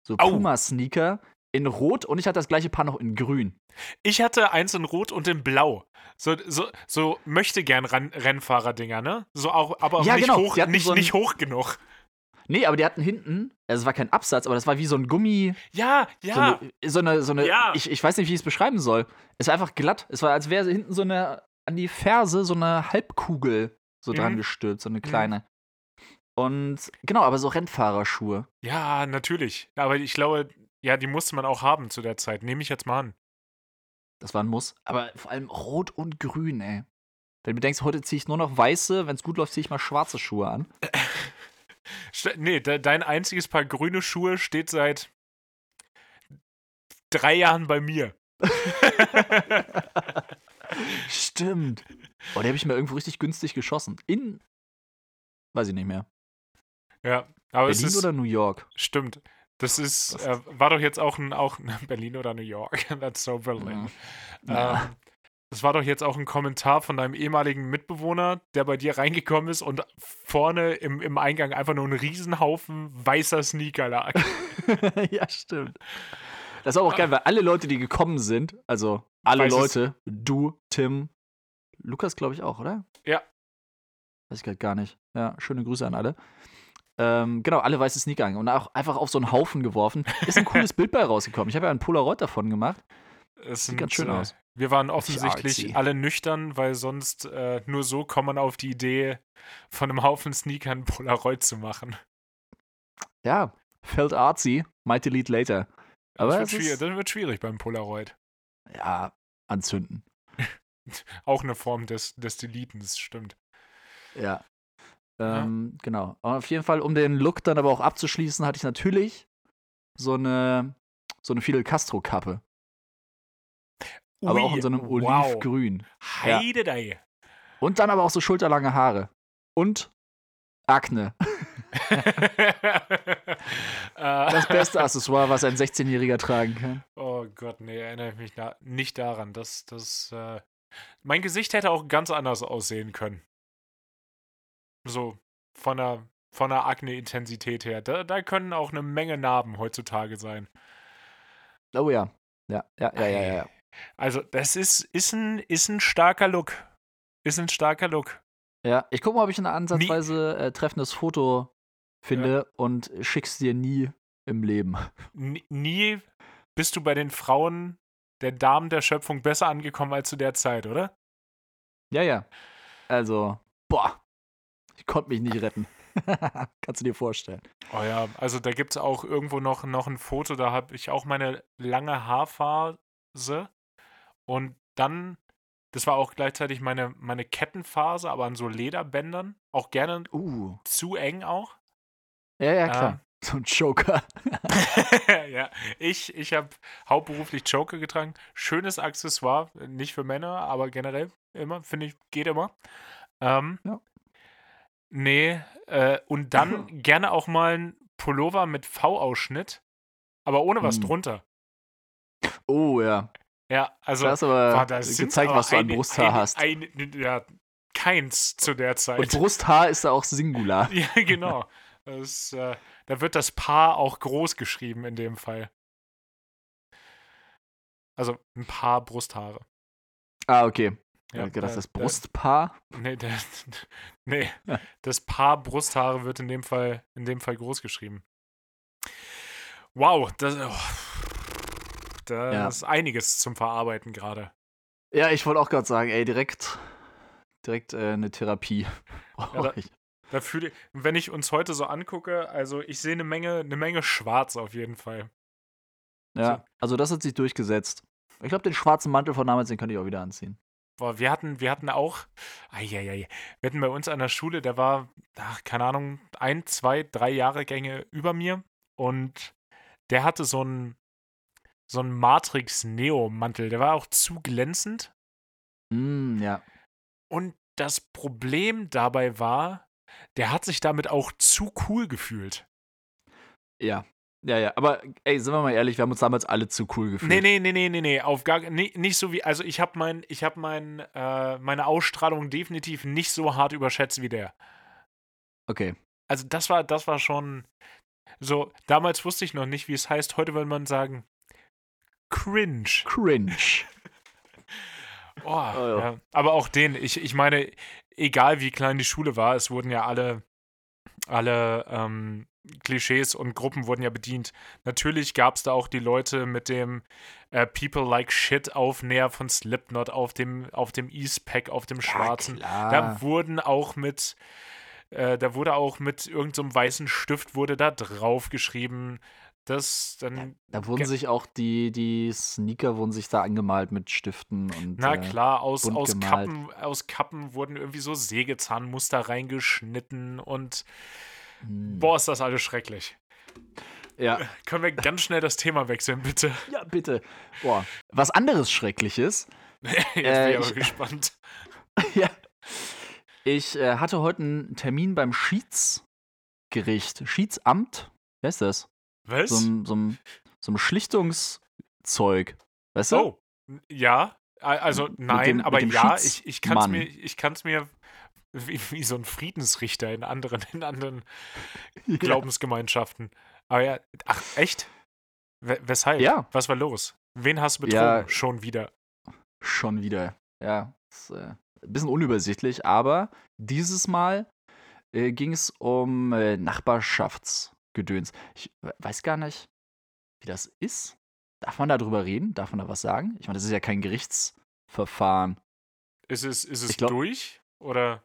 So Au. Puma-Sneaker in Rot und ich hatte das gleiche Paar noch in Grün. Ich hatte eins in Rot und in Blau. So, so, so möchte gern Rennfahrer-Dinger, ne? So auch, aber auch Ja, nicht, genau. hoch, nicht, so nicht hoch genug. Nee, aber die hatten hinten, also es war kein Absatz, aber das war wie so ein Gummi, Ja, ja. so eine, so eine, so eine Ja. ich, ich weiß nicht, wie ich es beschreiben soll. Es war einfach glatt. Es war, als wäre hinten so eine, an die Ferse so eine Halbkugel so dran Mhm. gestülpt, so eine kleine. Und genau, aber so Rennfahrerschuhe. Ja, natürlich. Aber ich glaube, ja, die musste man auch haben zu der Zeit. Nehme ich jetzt mal an. Das war ein Muss. Aber vor allem rot und grün, ey. Wenn du denkst, heute ziehe ich nur noch weiße, wenn es gut läuft, ziehe ich mal schwarze Schuhe an. Nee, de dein einziges Paar grüne Schuhe steht seit drei Jahren bei mir. Stimmt. Oh, die habe ich mir irgendwo richtig günstig geschossen. In. Weiß ich nicht mehr. ja, aber es Berlin ist. oder New York? Stimmt. Das ist, äh, war doch jetzt auch ein, auch Berlin oder New York. That's so Berlin. Ja. Ähm, das war doch jetzt auch ein Kommentar von deinem ehemaligen Mitbewohner, der bei dir reingekommen ist und vorne im, im Eingang einfach nur ein Riesenhaufen weißer Sneaker lag. ja, stimmt. Das war aber auch geil, weil alle Leute, die gekommen sind, also alle Weißes- Leute, du, Tim, Lukas, glaube ich auch, oder? Ja. Weiß ich gerade gar nicht. Ja, schöne Grüße an alle. Ähm, genau, alle weiße Sneaker und auch einfach auf so einen Haufen geworfen. Ist ein cooles Bild bei rausgekommen. Ich habe ja ein Polaroid davon gemacht. Es Sieht ganz schön äh, aus. Wir waren offensichtlich alle nüchtern, weil sonst äh, nur so kommt man auf die Idee, von einem Haufen Sneakern Polaroid zu machen. Ja, felt artsy, might delete later. Aber das, wird ist, das wird schwierig beim Polaroid. ja, anzünden. Auch eine Form des, des Deletens, stimmt. Ja. Ja. Ähm, Genau. Aber auf jeden Fall, um den Look dann aber auch abzuschließen, hatte ich natürlich so eine, so eine Fidel Castro-Kappe. Aber auch in so einem wow. Olivgrün. Ja. Heidedei. Und dann aber auch so schulterlange Haare. Und Akne. Das beste Accessoire, was ein 16-Jähriger tragen kann. Oh Gott, nee, erinnere ich mich da nicht daran. Das, das, äh, mein Gesicht hätte auch ganz anders aussehen können. So, von der, von der Akne-Intensität her. Da, da können auch eine Menge Narben heutzutage sein. Oh ja. Ja, ja, ja, ja, ja. Also, das ist, ist, ein, ist ein starker Look. Ist ein starker Look. Ja, ich gucke mal, ob ich ein ansatzweise äh, treffendes Foto finde und schick's dir nie im Leben. N nie bist du bei den Frauen der Damen der Schöpfung besser angekommen als zu der Zeit, oder? Ja, ja. Also, boah. Ich konnte mich nicht retten. Kannst du dir vorstellen. Oh ja, also da gibt es auch irgendwo noch, noch ein Foto, da habe ich auch meine lange Haarphase und dann, das war auch gleichzeitig meine, meine Kettenphase, aber an so Lederbändern, auch gerne Uh. zu eng auch. Ja, ja, klar. So ein Joker. ja, ich, ich habe hauptberuflich Joker getragen. Schönes Accessoire, nicht für Männer, aber generell immer, finde ich, geht immer. Ähm, Ja. Nee, äh, und dann gerne auch mal ein Pullover mit V-Ausschnitt, aber ohne was Mm. drunter. Oh, ja. Ja, also Da hast aber war das gezeigt, was du an eine- Brusthaar eine, hast. Eine, ja, keins zu der Zeit. Und Brusthaar ist da auch Singular. ja, genau. Das, äh, da wird das Paar auch groß geschrieben in dem Fall. Also ein Paar Brusthaare. Ah, okay. Ja, das äh, das äh, Brustpaar. Nee, der, nee. Ja. das Paar Brusthaare wird in dem Fall, in dem Fall groß geschrieben. Wow, das, oh, da Ja. ist einiges zum Verarbeiten gerade. Ja, ich wollte auch gerade sagen, ey, direkt, direkt äh, eine Therapie. Ja, da- Da fühle ich, wenn ich uns heute so angucke, also ich sehe eine Menge, eine Menge Schwarz auf jeden Fall. ja, also das hat sich durchgesetzt. Ich glaube, den schwarzen Mantel von damals, den könnte ich auch wieder anziehen. Boah, wir hatten, wir hatten auch, eieiei, wir hatten bei uns an der Schule, der war, ach, keine Ahnung, ein, zwei, drei Jahrgänge über mir und der hatte so einen, so einen Matrix-Neo-Mantel, der war auch zu glänzend Mm, ja. und das Problem dabei war, der hat sich damit auch zu cool gefühlt. Ja. Ja, ja. Aber ey, sind wir mal ehrlich, wir haben uns damals alle zu cool gefühlt. Nee, nee, nee, nee, nee, nee, auf gar nee, nicht so wie, also ich habe mein, ich habe mein, äh, meine Ausstrahlung definitiv nicht so hart überschätzt wie der. Okay. Also das war, das war schon so, damals wusste ich noch nicht, wie es heißt, heute würde man sagen, cringe. Cringe. Oh, ja. ja. Aber auch den, ich, ich meine, egal wie klein die Schule war, es wurden ja alle, alle ähm, Klischees und Gruppen wurden ja bedient. Natürlich gab es da auch die Leute mit dem äh, People Like Shit Aufnäher von Slipknot auf dem, auf dem Eastpack, auf dem schwarzen. Ja, Da wurden auch mit, äh, da wurde auch mit irgendeinem so weißen Stift wurde da drauf geschrieben, dass dann, Da wurden sich auch die, die Sneaker wurden sich da angemalt mit Stiften und. na äh, klar, aus, bunt aus, gemalt. Kappen, aus Kappen wurden irgendwie so Sägezahnmuster reingeschnitten und hm. boah, ist das alles schrecklich. Ja. Können wir ganz schnell das Thema wechseln, bitte? ja, bitte. Boah. Was anderes Schreckliches. Jetzt bin Äh, ich aber ich- gespannt. ja. Ich äh, hatte heute einen Termin beim Schiedsgericht. Schiedsamt. Wer ist das? Was? So ein, so ein, so ein Schlichtungszeug. Weißt du? oh, ja, also nein, dem- aber ja, ich, ich kann es mir, ich kann's mir wie, wie so ein Friedensrichter in anderen, in anderen Glaubensgemeinschaften. Aber ja, ach, echt? We weshalb? Ja. Was war los? Wen hast du betrogen? Ja. Schon wieder. Schon wieder. Ja, ist äh, ein bisschen unübersichtlich, aber dieses Mal äh, ging es um äh, Nachbarschaftsgedöns. Ich we- weiß gar nicht, wie das ist. Darf man da drüber reden? Darf man da was sagen? Ich meine, das ist ja kein Gerichtsverfahren. Ist es, ist es glaub- durch? Oder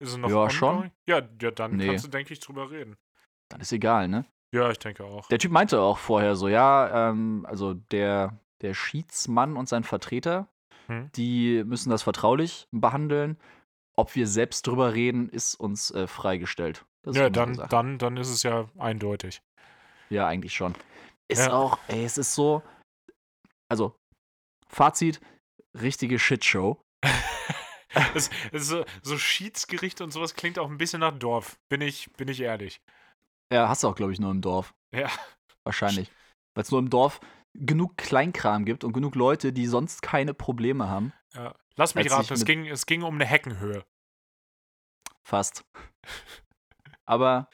ist es noch Ja, schon. Ja, ja, dann Nee. kannst du, denke ich, drüber reden. Dann ist egal, ne? Ja, ich denke auch. Der Typ meinte auch vorher so, ja, ähm, also der, der Schiedsmann und sein Vertreter, Hm. die müssen das vertraulich behandeln. Ob wir selbst drüber reden, ist uns äh, freigestellt. Das Ja, dann, dann, dann ist es ja eindeutig. Ja, eigentlich schon. Ist Ja. auch, ey, es ist so. Also, Fazit: richtige Shitshow. es, es ist so, so Schiedsgericht und sowas klingt auch ein bisschen nach Dorf. Bin ich, bin ich ehrlich. Ja, hast du auch, glaube ich, nur im Dorf. Ja. Wahrscheinlich. Weil es nur im Dorf genug Kleinkram gibt und genug Leute, die sonst keine Probleme haben. ja. Lass mich raten, es ging, es ging um eine Heckenhöhe. Fast. Aber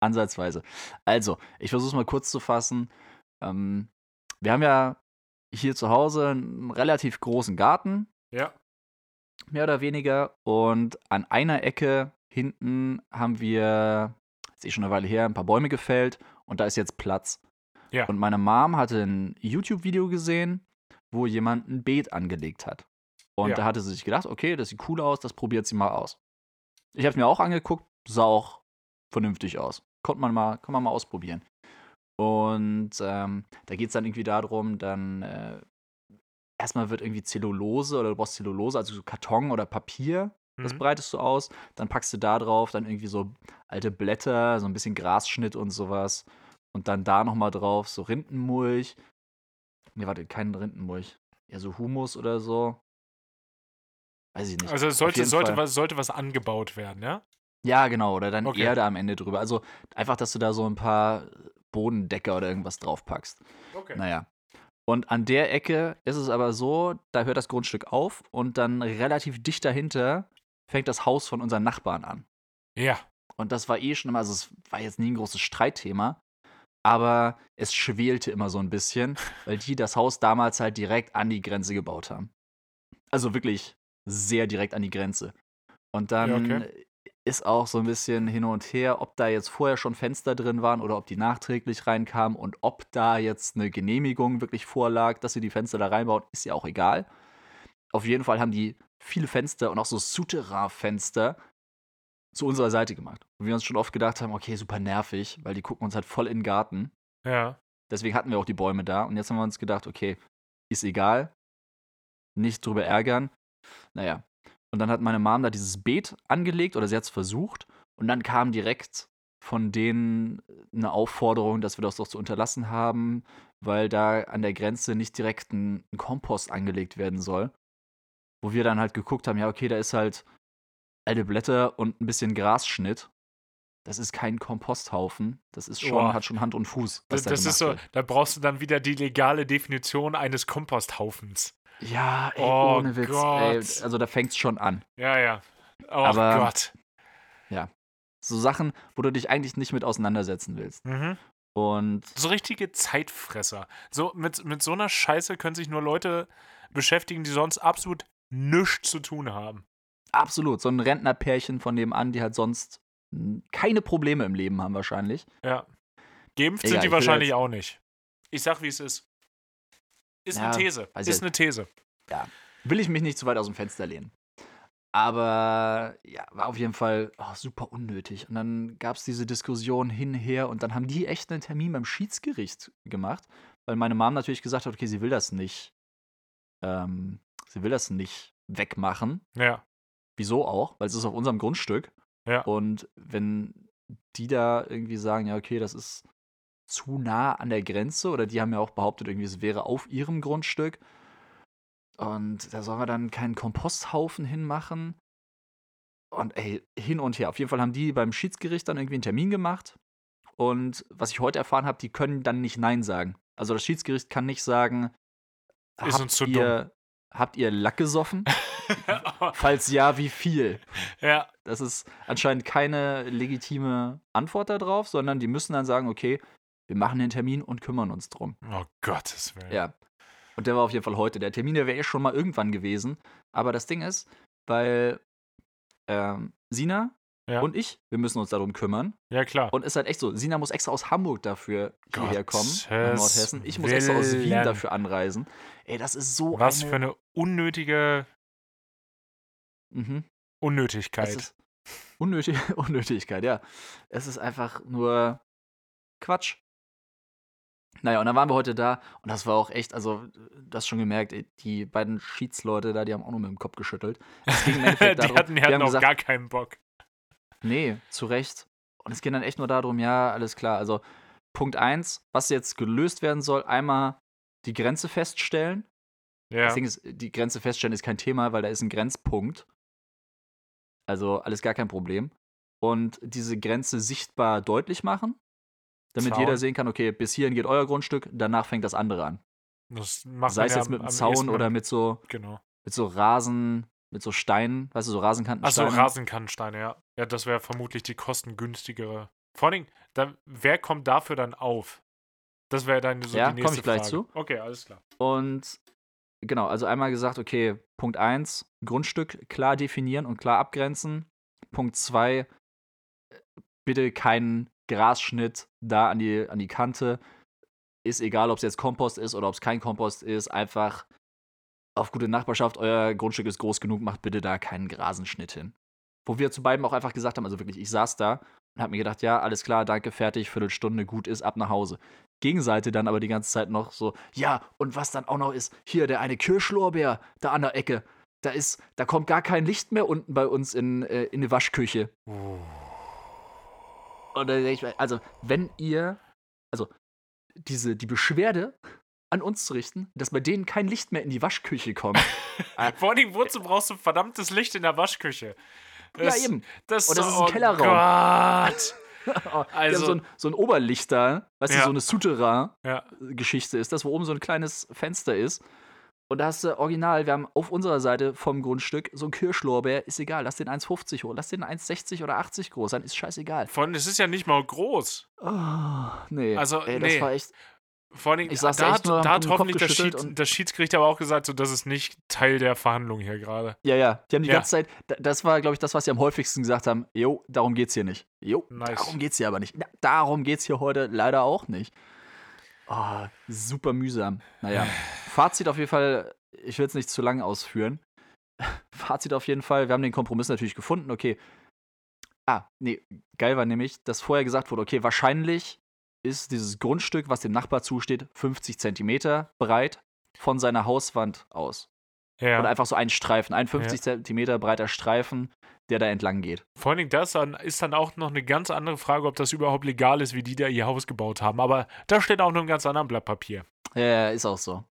ansatzweise. Also, ich versuche es mal kurz zu fassen. Ähm, wir haben ja hier zu Hause einen relativ großen Garten, Ja. mehr oder weniger. Und an einer Ecke hinten haben wir, ist eh schon eine Weile her, ein paar Bäume gefällt und da ist jetzt Platz. Ja. Und meine Mom hatte ein YouTube-Video gesehen, wo jemand ein Beet angelegt hat. Und Ja. da hatte sie sich gedacht, okay, das sieht cool aus, das probiert sie mal aus. Ich habe mir auch angeguckt, sah auch vernünftig aus. Konnte man mal, kann man mal ausprobieren. Und ähm, da geht es dann irgendwie darum, dann äh, erstmal wird irgendwie Zellulose oder du brauchst Zellulose, also so Karton oder Papier, das Mhm. breitest du aus, dann packst du da drauf dann irgendwie so alte Blätter, so ein bisschen Grasschnitt und sowas. Und dann da nochmal drauf so Rindenmulch. Ne, warte, kein Rindenmulch. Ja, so Humus oder so. Weiß ich nicht. Also sollte, sollte, was, sollte was angebaut werden, ja? Ja, genau. Oder dann Okay. Erde am Ende drüber. Also einfach, dass du da so ein paar Bodendecker oder irgendwas draufpackst. Okay. Naja. Und an der Ecke ist es aber so, da hört das Grundstück auf und dann relativ dicht dahinter fängt das Haus von unseren Nachbarn an. Ja. Und das war eh schon immer, also es war jetzt nie ein großes Streitthema, aber es schwelte immer so ein bisschen, weil die das Haus damals halt direkt an die Grenze gebaut haben. Also wirklich sehr direkt an die Grenze. Und dann Ja, okay. Ist auch so ein bisschen hin und her, ob da jetzt vorher schon Fenster drin waren oder ob die nachträglich reinkamen und ob da jetzt eine Genehmigung wirklich vorlag, dass sie die Fenster da reinbauen, ist ja auch egal. Auf jeden Fall haben die viele Fenster und auch so Souterrain-Fenster zu unserer Seite gemacht. Und wir uns schon oft gedacht haben, okay, super nervig, weil die gucken uns halt voll in den Garten. Ja. Deswegen hatten wir auch die Bäume da. Und jetzt haben wir uns gedacht, okay, ist egal. Nicht drüber ärgern. Naja. Und dann hat meine Mom da dieses Beet angelegt oder sie hat es versucht. Und dann kam direkt von denen eine Aufforderung, dass wir das doch zu unterlassen haben, weil da an der Grenze nicht direkt ein, ein Kompost angelegt werden soll. Wo wir dann halt geguckt haben, ja, okay, da ist halt alte Blätter und ein bisschen Grasschnitt. Das ist kein Komposthaufen. Das ist schon, Boah. hat schon Hand und Fuß. Das, da ist so, wird. da brauchst du dann wieder die legale Definition eines Komposthaufens. Ja, ey, Oh ohne Witz. Gott. Ey, also da fängt's schon an. Ja, ja. Oh Aber- Gott. So Sachen, wo du dich eigentlich nicht mit auseinandersetzen willst. Mhm. Und So richtige Zeitfresser. So, mit, mit so einer Scheiße können sich nur Leute beschäftigen, die sonst absolut nichts zu tun haben. absolut, so ein Rentnerpärchen von nebenan, die halt sonst keine Probleme im Leben haben wahrscheinlich. Ja. Geimpft Egal, sind die wahrscheinlich jetzt- auch nicht. Ich sag, wie es ist. Ist Ja, eine These. Ist eine These. Will ich mich nicht zu weit aus dem Fenster lehnen. Aber ja, war auf jeden Fall oh, super unnötig. Und dann gab es diese Diskussion hin, her und dann haben die echt einen Termin beim Schiedsgericht gemacht, weil meine Mom natürlich gesagt hat, okay, sie will das nicht. Ähm, sie will das nicht wegmachen. Ja. Wieso auch? Weil es ist auf unserem Grundstück. Ja. Und wenn die da irgendwie sagen, ja, okay, das ist zu nah an der Grenze, oder die haben ja auch behauptet, irgendwie, es wäre auf ihrem Grundstück. Und da sollen wir dann keinen Komposthaufen hinmachen. Und ey, hin und her. Auf jeden Fall haben die beim Schiedsgericht dann irgendwie einen Termin gemacht. Und was ich heute erfahren habe, die können dann nicht Nein sagen. Also das Schiedsgericht kann nicht sagen, Ist habt uns zu ihr, habt ihr Lack gesoffen? Falls ja, wie viel? ja. Das ist anscheinend keine legitime Antwort darauf, sondern die müssen dann sagen, okay, wir machen den Termin und kümmern uns drum. Oh Gottes Willen. Ja. Und der war auf jeden Fall heute. Der Termin, der wäre eh schon mal irgendwann gewesen. Aber das Ding ist, weil ähm, Sina Ja. und ich, wir müssen uns darum kümmern. Ja, klar. Und ist halt echt so, Sina muss extra aus Hamburg dafür hierher kommen, nach Gottes Nordhessen. Ich muss extra aus Wien Willen. dafür anreisen. Ey, das ist so Was eine... für eine unnötige Mhm. Unnötigkeit. Es unnötig, Unnötigkeit, ja. Es ist einfach nur Quatsch. Naja, und dann waren wir heute da und das war auch echt, also, du hast schon gemerkt, die beiden Schiedsleute da, die haben auch nur mit dem Kopf geschüttelt. Es ging im die darum, hatten, die hatten haben auch gesagt, gar keinen Bock. nee, zu Recht. Und es ging dann echt nur darum, ja, alles klar. Also, Punkt 1, was jetzt gelöst werden soll, einmal die Grenze feststellen. Ja. Das Ding ist, die Grenze feststellen ist kein Thema, weil da ist ein Grenzpunkt. Also alles gar kein Problem. Und diese Grenze sichtbar deutlich machen, damit Zaun. jeder sehen kann, okay, bis hierhin geht euer Grundstück, danach fängt das andere an. Das macht Sei es ja jetzt am- mit einem Zaun oder mit so, Genau. mit so Rasen, mit so Steinen, weißt du, so Achso, Rasenkantensteine. Ja. Ja, das wäre vermutlich die kostengünstigere. Vor allen Dingen, da, wer kommt dafür dann auf? Das wäre dann so Ja, die komm nächste ich gleich Frage. zu. Okay, alles klar. Und genau, also einmal gesagt, okay, Punkt 1, Grundstück klar definieren und klar abgrenzen. Punkt 2, bitte keinen Grasschnitt da an die, an die Kante. Ist egal, ob es jetzt Kompost ist oder ob es kein Kompost ist, einfach auf gute Nachbarschaft, euer Grundstück ist groß genug, macht bitte da keinen Grasenschnitt hin. Wo wir zu beiden auch einfach gesagt haben, also wirklich, ich saß da und habe mir gedacht, ja, alles klar, danke, fertig, Viertelstunde, gut ist, ab nach Hause. Gegenseite dann aber die ganze Zeit noch so, ja, und was dann auch noch ist, hier der eine Kirschlorbeer da an der Ecke, da ist, da kommt gar kein Licht mehr unten bei uns in, äh, in die Waschküche. Uh. Denk ich, also, wenn ihr, also, diese, die Beschwerde an uns zu richten, dass bei denen kein Licht mehr in die Waschküche kommt. Vor Dingen, wozu brauchst du verdammtes Licht in der Waschküche? ja, eben. Das, Und das ist ein oh Kellerraum. Gott. Oh, Also- so ein, so ein Oberlicht da, weißt du, Ja. so eine Souterrain. Ja. Ist das, wo oben so ein kleines Fenster ist. Und da hast du original, wir haben auf unserer Seite vom Grundstück so ein Kirschlorbeer, ist egal, lass den 1,50 hoch, lass den 1,60 oder 80 groß sein, ist scheißegal. Vor allem, es ist ja nicht mal groß. Oh, nee. Also, Ey, nee. das war echt. Vor allem, Ich sag's da, echt nur, da hat hoffentlich das, und- das Schiedsgericht aber auch gesagt, so, das ist nicht Teil der Verhandlung hier gerade. Ja, ja. Die haben die Ja. ganze Zeit, da- das war, glaube ich, das, was sie am häufigsten gesagt haben. Jo, darum geht's hier nicht. Jo, Nice. darum geht's hier aber nicht. Na, darum geht's hier heute leider auch nicht. Oh, super mühsam. Naja, Fazit auf jeden Fall, ich will es nicht zu lang ausführen. Fazit auf jeden Fall, wir haben den Kompromiss natürlich gefunden, okay. Ah, nee, geil war nämlich, dass vorher gesagt wurde, okay, wahrscheinlich ist dieses Grundstück, was dem Nachbar zusteht, 50 Zentimeter breit von seiner Hauswand aus. Ja. Oder einfach so ein Streifen, ein 50 Zentimeter breiter Streifen, der da entlang geht. Vor allem das dann, ist dann auch noch eine ganz andere Frage, ob das überhaupt legal ist, wie die da ihr Haus gebaut haben. Aber da steht auch noch ein ganz anderes Blatt Papier. Ja, ja, ist auch so.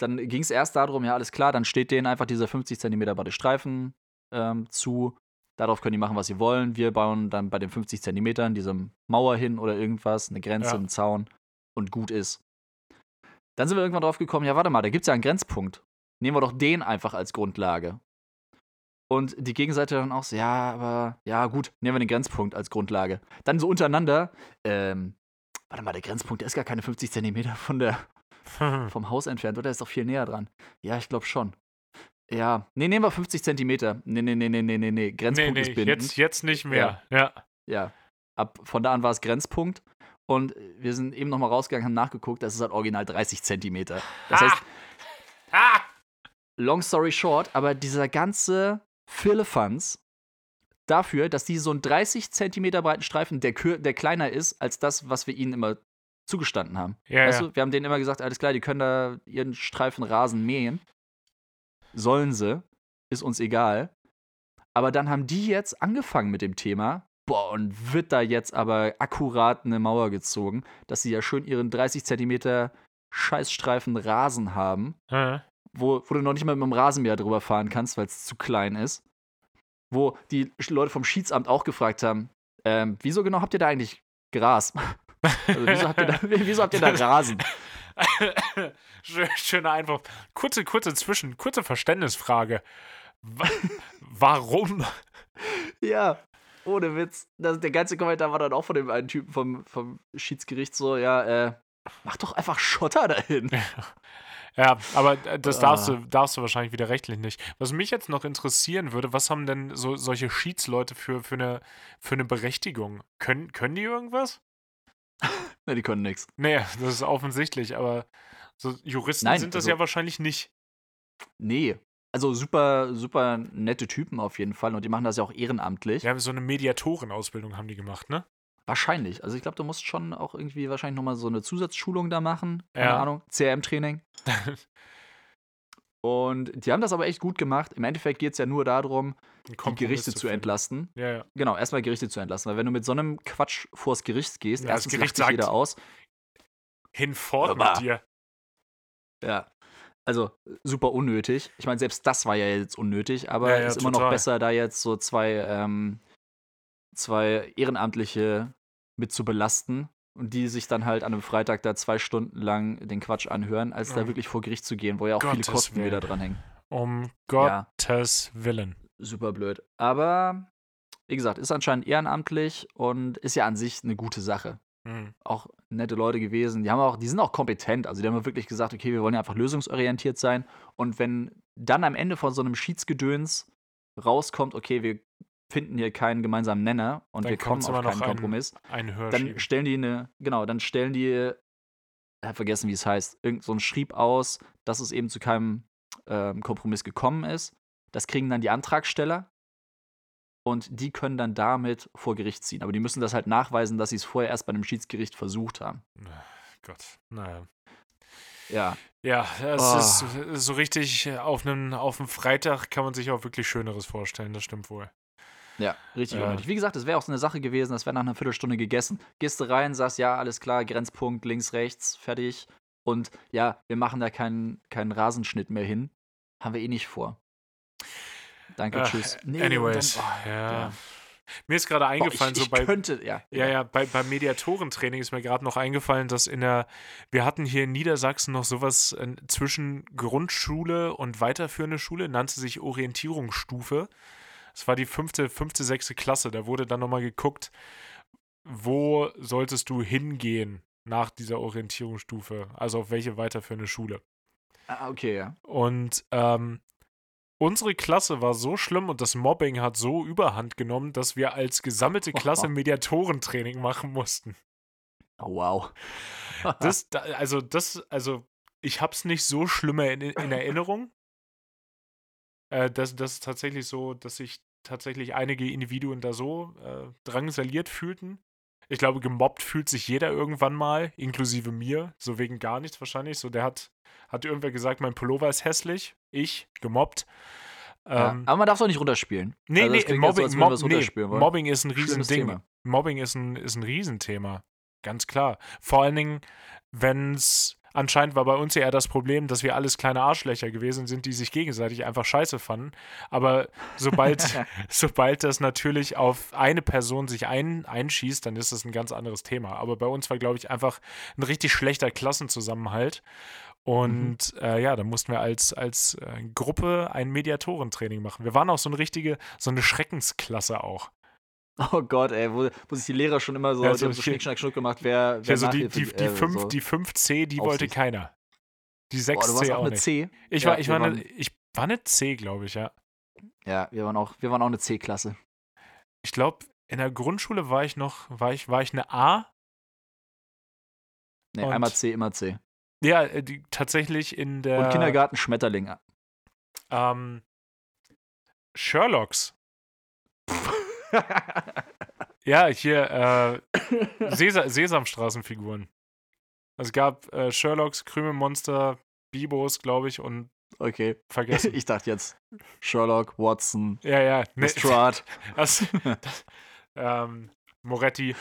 Dann ging es erst darum, ja, alles klar, dann steht denen einfach dieser 50 Zentimeter breite Streifen ähm, zu. Darauf können die machen, was sie wollen. Wir bauen dann bei den 50 Zentimetern diese Mauer hin oder irgendwas, eine Grenze, Ja. einen Zaun und gut ist. Dann sind wir irgendwann drauf gekommen, ja, warte mal, da gibt es ja einen Grenzpunkt. Nehmen wir doch den einfach als Grundlage. Und die Gegenseite dann auch so, ja, aber, ja, gut, nehmen wir den Grenzpunkt als Grundlage. Dann so untereinander, ähm, warte mal, der Grenzpunkt, der ist gar keine 50 Zentimeter von der, vom Haus entfernt, oder? Der ist doch viel näher dran. Ja, ich glaube schon. Ja, nee, nehmen wir 50 Zentimeter. Nee, nee, nee, nee, nee, nee, nee. nee, Grenzpunkt nee, ist bindend. jetzt, jetzt nicht mehr. Ja. Ja. Ab, von da an war es Grenzpunkt. Und wir sind eben nochmal rausgegangen, haben nachgeguckt, das ist halt original 30 Zentimeter. Das heißt, Ah! long story short, aber dieser ganze Firlefanz dafür, dass die so einen 30 Zentimeter breiten Streifen, der, der kleiner ist als das, was wir ihnen immer zugestanden haben. Ja, weißt ja. du, wir haben denen immer gesagt, alles klar, die können da ihren Streifen Rasen mähen. Sollen sie, ist uns egal. Aber dann haben die jetzt angefangen mit dem Thema. Boah, und wird da jetzt aber akkurat eine Mauer gezogen, dass sie ja schön ihren 30 Zentimeter Scheißstreifen Rasen haben, Äh. Wo, wo du noch nicht mal mit dem Rasenmäher drüber fahren kannst, weil es zu klein ist. Wo die Leute vom Schiedsamt auch gefragt haben, ähm, wieso genau habt ihr da eigentlich Gras? Also, wieso, habt ihr da, wieso habt ihr da Rasen? Schön- Schöner Einwurf. Kurze, kurze Zwischen, kurze Verständnisfrage. Wa warum? Ja, ohne Witz. Das, der ganze Kommentar war dann auch von dem einen Typen vom, vom Schiedsgericht so, ja, äh, mach doch einfach Schotter dahin. Ja, aber äh, das darfst Ah. du, darfst du wahrscheinlich wieder rechtlich nicht. Was mich jetzt noch interessieren würde, was haben denn so solche Schiedsleute für, für, eine, für eine Berechtigung? Können, können die irgendwas? Ne, die können nix. Nee, das ist offensichtlich, aber so Juristen Nein, sind das also- ja wahrscheinlich nicht. Nee. Also super, super nette Typen auf jeden Fall und die machen das ja auch ehrenamtlich. Haben so eine Mediatorenausbildung haben die gemacht, ne? Wahrscheinlich. Also ich glaube, du musst schon auch irgendwie wahrscheinlich nochmal so eine Zusatzschulung da machen. Keine Ja. Ahnung. CRM-Training. Und die haben das aber echt gut gemacht. Im Endeffekt geht es ja nur darum, die Gerichte zu finden. entlasten. Ja, ja. Genau, erstmal Gerichte zu entlassen. Weil wenn du mit so einem Quatsch vors Gericht gehst, Ja, das erstens Gericht lacht dich jeder aus. Hinfort mit dir. Ja. Also super unnötig. Ich meine, selbst das war ja jetzt unnötig, aber Ja, ist immer noch total. besser, da jetzt so zwei, ähm, zwei Ehrenamtliche mit zu belasten und die sich dann halt an einem Freitag da zwei Stunden lang den Quatsch anhören, als da Ja. wirklich vor Gericht zu gehen, wo ja auch viele Gottes Kosten wieder Willen. dranhängen. Um Ja. Gottes Willen. Super blöd. Aber wie gesagt, ist anscheinend ehrenamtlich und ist ja an sich eine gute Sache. Hm. auch nette Leute gewesen. Die haben auch, die sind auch kompetent. Also die haben wirklich gesagt, okay, wir wollen ja einfach lösungsorientiert sein. Und wenn dann am Ende von so einem Schiedsgedöns rauskommt, okay, wir finden hier keinen gemeinsamen Nenner und Dann wir kommen auf keinen ein- Kompromiss, Ein dann Hörschieben. stellen die eine, genau, dann stellen die, ich hab vergessen, wie es heißt, irgend so ein Schrieb aus, dass es eben zu keinem ähm, Kompromiss gekommen ist. Das kriegen dann die Antragsteller und die können dann damit vor Gericht ziehen. Aber die müssen das halt nachweisen, dass sie es vorher erst bei einem Schiedsgericht versucht haben. Gott, naja. Ja, Ja, es Oh. ist so richtig auf einem auf einem Freitag kann man sich auch wirklich Schöneres vorstellen, das stimmt wohl. Ja, richtig Ja. unnötig. Wie gesagt, es wäre auch so eine Sache gewesen, das wäre nach einer Viertelstunde gegessen. Gehst du rein, sagst, ja, alles klar, Grenzpunkt, links, rechts, fertig. Und ja, wir machen da keinen, keinen Rasenschnitt mehr hin. Haben wir eh nicht vor. Danke, Ach, tschüss. Nee, Anyways, dann- oh, ja. Mir ist gerade eingefallen, Boah, ich, so bei. ich könnte, ja. Ja, ja, bei, beim Mediatorentraining ist mir gerade noch eingefallen, dass in der, wir hatten hier in Niedersachsen noch sowas äh, zwischen Grundschule und weiterführende Schule, nannte sich Orientierungsstufe. Das war die fünfte, fünfte, sechste Klasse. Da wurde dann nochmal geguckt, wo solltest du hingehen nach dieser Orientierungsstufe, also auf welche weiterführende Schule. Ah, okay, ja. Und ähm, unsere Klasse war so schlimm und das Mobbing hat so überhand genommen, dass wir als gesammelte Klasse Mediatorentraining machen mussten. Oh, wow. Das, da, also, das, also, ich hab's nicht so schlimmer in, in Erinnerung. Äh, das, das ist tatsächlich so, dass sich tatsächlich einige Individuen da so äh, drangsaliert fühlten. Ich glaube, gemobbt fühlt sich jeder irgendwann mal, inklusive mir, so wegen gar nichts wahrscheinlich. So, der hat, hat irgendwer gesagt, mein Pullover ist hässlich. Ich, gemobbt. Ja, Ähm, aber man darf es auch nicht runterspielen. nee, Also nee, Mobbing, so, Mob, nee. Mobbing ist ein Riesending. Mobbing ist ein, ist ein Riesenthema. Ganz klar. Vor allen Dingen, wenn es anscheinend war bei uns ja eher das Problem, dass wir alles kleine Arschlöcher gewesen sind, die sich gegenseitig einfach scheiße fanden. Aber sobald, sobald das natürlich auf eine Person sich ein, einschießt, dann ist das ein ganz anderes Thema. Aber bei uns war, glaube ich, einfach ein richtig schlechter Klassenzusammenhalt. Und äh, ja, da mussten wir als, als äh, Gruppe ein Mediatorentraining machen. Wir waren auch so eine richtige, so eine Schreckensklasse auch. Oh Gott, ey, wo, wo sich die Lehrer schon immer so, Ja, die so haben so hier- Schnick, Schnack, Schnuck gemacht, wer, wer Also die, die, die, äh, 5, so. die 5C, die wollte Aufsicht. keiner. Die Boah, du 6C warst auch auch eine nicht. C. Ich Ja, war, ich, war eine, ich war eine C, glaube ich, ja. Ja, wir waren auch, wir waren auch eine C-Klasse. Ich glaube, in der Grundschule war ich noch, war ich, war ich eine A. Nee, Und- einmal C, immer C. Ja, äh, die, tatsächlich in der Und Kindergarten Schmetterling. ähm, Sherlocks. Ja, hier äh, Sesa Sesamstraßenfiguren. Es gab äh, Sherlocks, Krümelmonster, Bibos, glaube ich, und okay. vergessen. Ich dachte jetzt Sherlock, Watson, ja, ja. Ne, Lestrade. das, das, ähm, Moretti.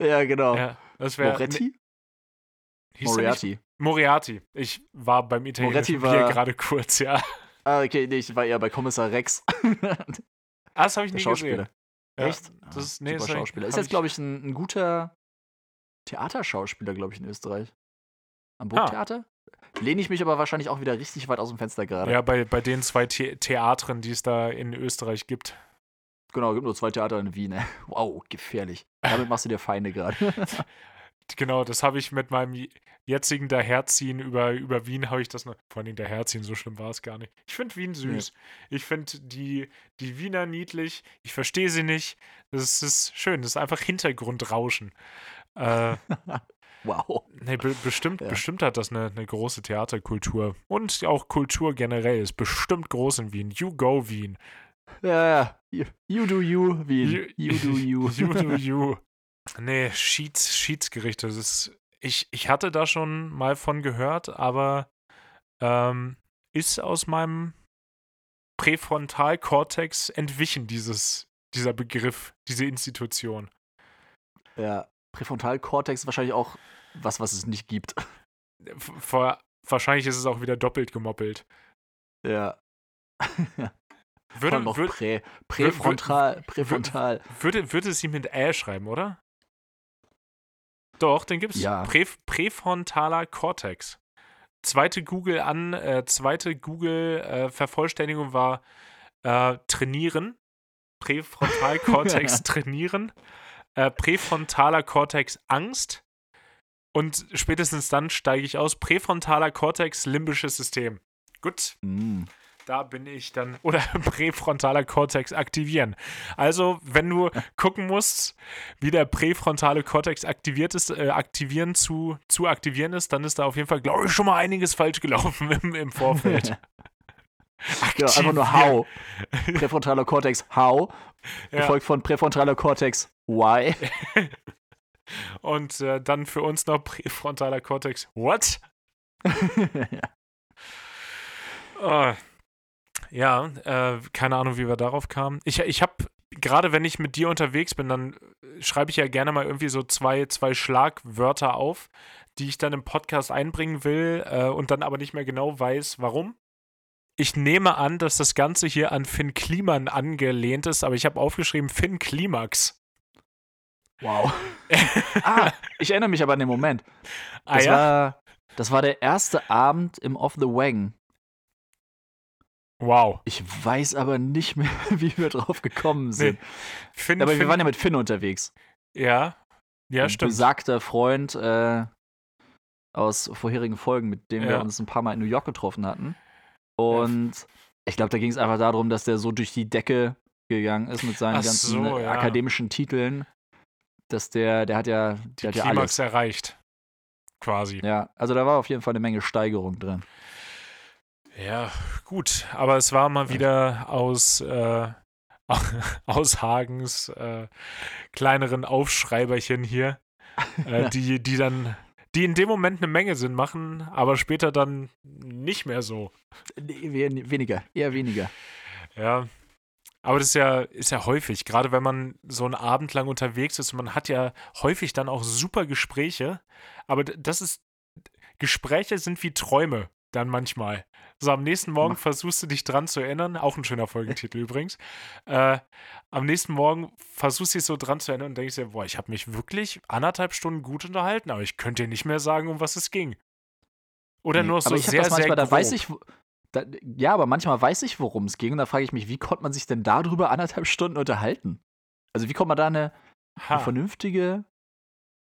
ja, genau. Ja, das wäre. Moretti? nicht? Moriarty. Moriarty. Ich war beim italienischen Moretti Bier war- gerade kurz, ja. Ah, okay, nee, ich war eher bei Kommissar Rex. Ah, das habe ich Der nie gesehen. Ja, Echt? Das ist, Ah, nee, super Schauspieler. Ist jetzt, glaube ich, ein, ein guter Theaterschauspieler, glaube ich, in Österreich. Am Ah. Burgtheater? Lehne ich mich aber wahrscheinlich auch wieder richtig weit aus dem Fenster gerade. Ja, bei, bei den zwei The Theatren, die es da in Österreich gibt. Genau, gibt nur zwei Theater in Wien. ey. Wow, gefährlich. Damit machst du dir Feinde gerade. Genau, das habe ich mit meinem jetzigen Daherziehen über, über Wien, habe ich das noch. Vor allem Daherziehen, so schlimm war es gar nicht. Ich finde Wien süß. Ich finde die, die Wiener niedlich. Ich verstehe sie nicht. Das ist schön. Das ist einfach Hintergrundrauschen. Äh, wow. nee, be bestimmt, Ja. bestimmt hat das eine, eine große Theaterkultur. Und auch Kultur generell ist bestimmt groß in Wien. You go, Wien. Ja, ja. You, you do you, Wien. You, do you. you do you. Nee, Schieds, Schiedsgerichte. Das ist, ich, ich hatte da schon mal von gehört, aber ähm, ist aus meinem Präfrontalkortex entwichen, dieses, dieser Begriff, diese Institution. ja. Präfrontalkortex ist wahrscheinlich auch was, was es nicht gibt. Vor, wahrscheinlich ist es auch wieder doppelt gemoppelt. Ja. Würde, noch würde, Prä, Präfrontal, Präfrontal. würde, würde sie mit Ä schreiben, oder? Doch, den gibt's. Ja. Prä, präfrontaler Cortex. Zweite Google an, äh, zweite Google äh, Vervollständigung war äh, trainieren. Präfrontalkortex trainieren. Äh, präfrontaler Kortex Angst. Und spätestens dann steige ich aus. Präfrontaler Kortex limbisches System. Gut, Mm. Da bin ich dann. Oder präfrontaler Kortex aktivieren. Also, wenn du gucken musst, wie der präfrontale Kortex aktiviert ist, äh, aktivieren zu, zu aktivieren ist, dann ist da auf jeden Fall, glaube ich, schon mal einiges falsch gelaufen im, im Vorfeld. Genau, einfach nur How. Präfrontaler Kortex How. Ja. Gefolgt von präfrontaler Kortex Why. Und äh, dann für uns noch präfrontaler Kortex. What? Oh. Ja, äh, keine Ahnung, wie wir darauf kamen. Ich, ich habe, gerade wenn ich mit dir unterwegs bin, dann äh, schreibe ich ja gerne mal irgendwie so zwei, zwei Schlagwörter auf, die ich dann im Podcast einbringen will äh, und dann aber nicht mehr genau weiß, warum. Ich nehme an, dass das Ganze hier an Finn Kliman angelehnt ist, aber ich habe aufgeschrieben Finn Klimax. Wow. ah, ich erinnere mich aber an den Moment. Ah Das, ja? war, das war der erste Abend im Off the Wagon. Wow. Ich weiß aber nicht mehr, wie wir drauf gekommen sind. Finn, aber wir Finn, waren ja mit Finn unterwegs. ja. Ja, Ein stimmt. Besagter Freund äh, aus vorherigen Folgen, mit dem wir Ja. uns ein paar Mal in New York getroffen hatten. Und ich glaube, da ging es einfach darum, dass der so durch die Decke gegangen ist mit seinen Ach ganzen so, ja. akademischen Titeln. Dass der, der hat ja, Die der hat ja alles. erreicht. Quasi. Ja, also da war auf jeden Fall eine Menge Steigerung drin. Ja, gut. Aber es war mal wieder aus, äh, aus Hagens äh, kleineren Aufschreiberchen hier, äh, die, die dann, die in dem Moment eine Menge Sinn machen, aber später dann nicht mehr so. Weniger, eher weniger. Ja. Aber das ist ja, ist ja häufig, gerade wenn man so einen Abend lang unterwegs ist und man hat ja häufig dann auch super Gespräche, aber das ist, Gespräche sind wie Träume dann manchmal. So am nächsten Morgen versuchst du dich dran zu erinnern, auch ein schöner Folgentitel übrigens. Äh, am nächsten Morgen versuchst du dich so dran zu erinnern und denkst dir, boah, ich habe mich wirklich anderthalb Stunden gut unterhalten, aber ich könnte dir nicht mehr sagen, um was es ging. Oder Nee, nur so sehr, manchmal, sehr da weiß grob. ich, da, ja, aber manchmal weiß ich, worum es ging. Und da frage ich mich, wie konnte man sich denn darüber anderthalb Stunden unterhalten? Also wie konnte man da eine, eine vernünftige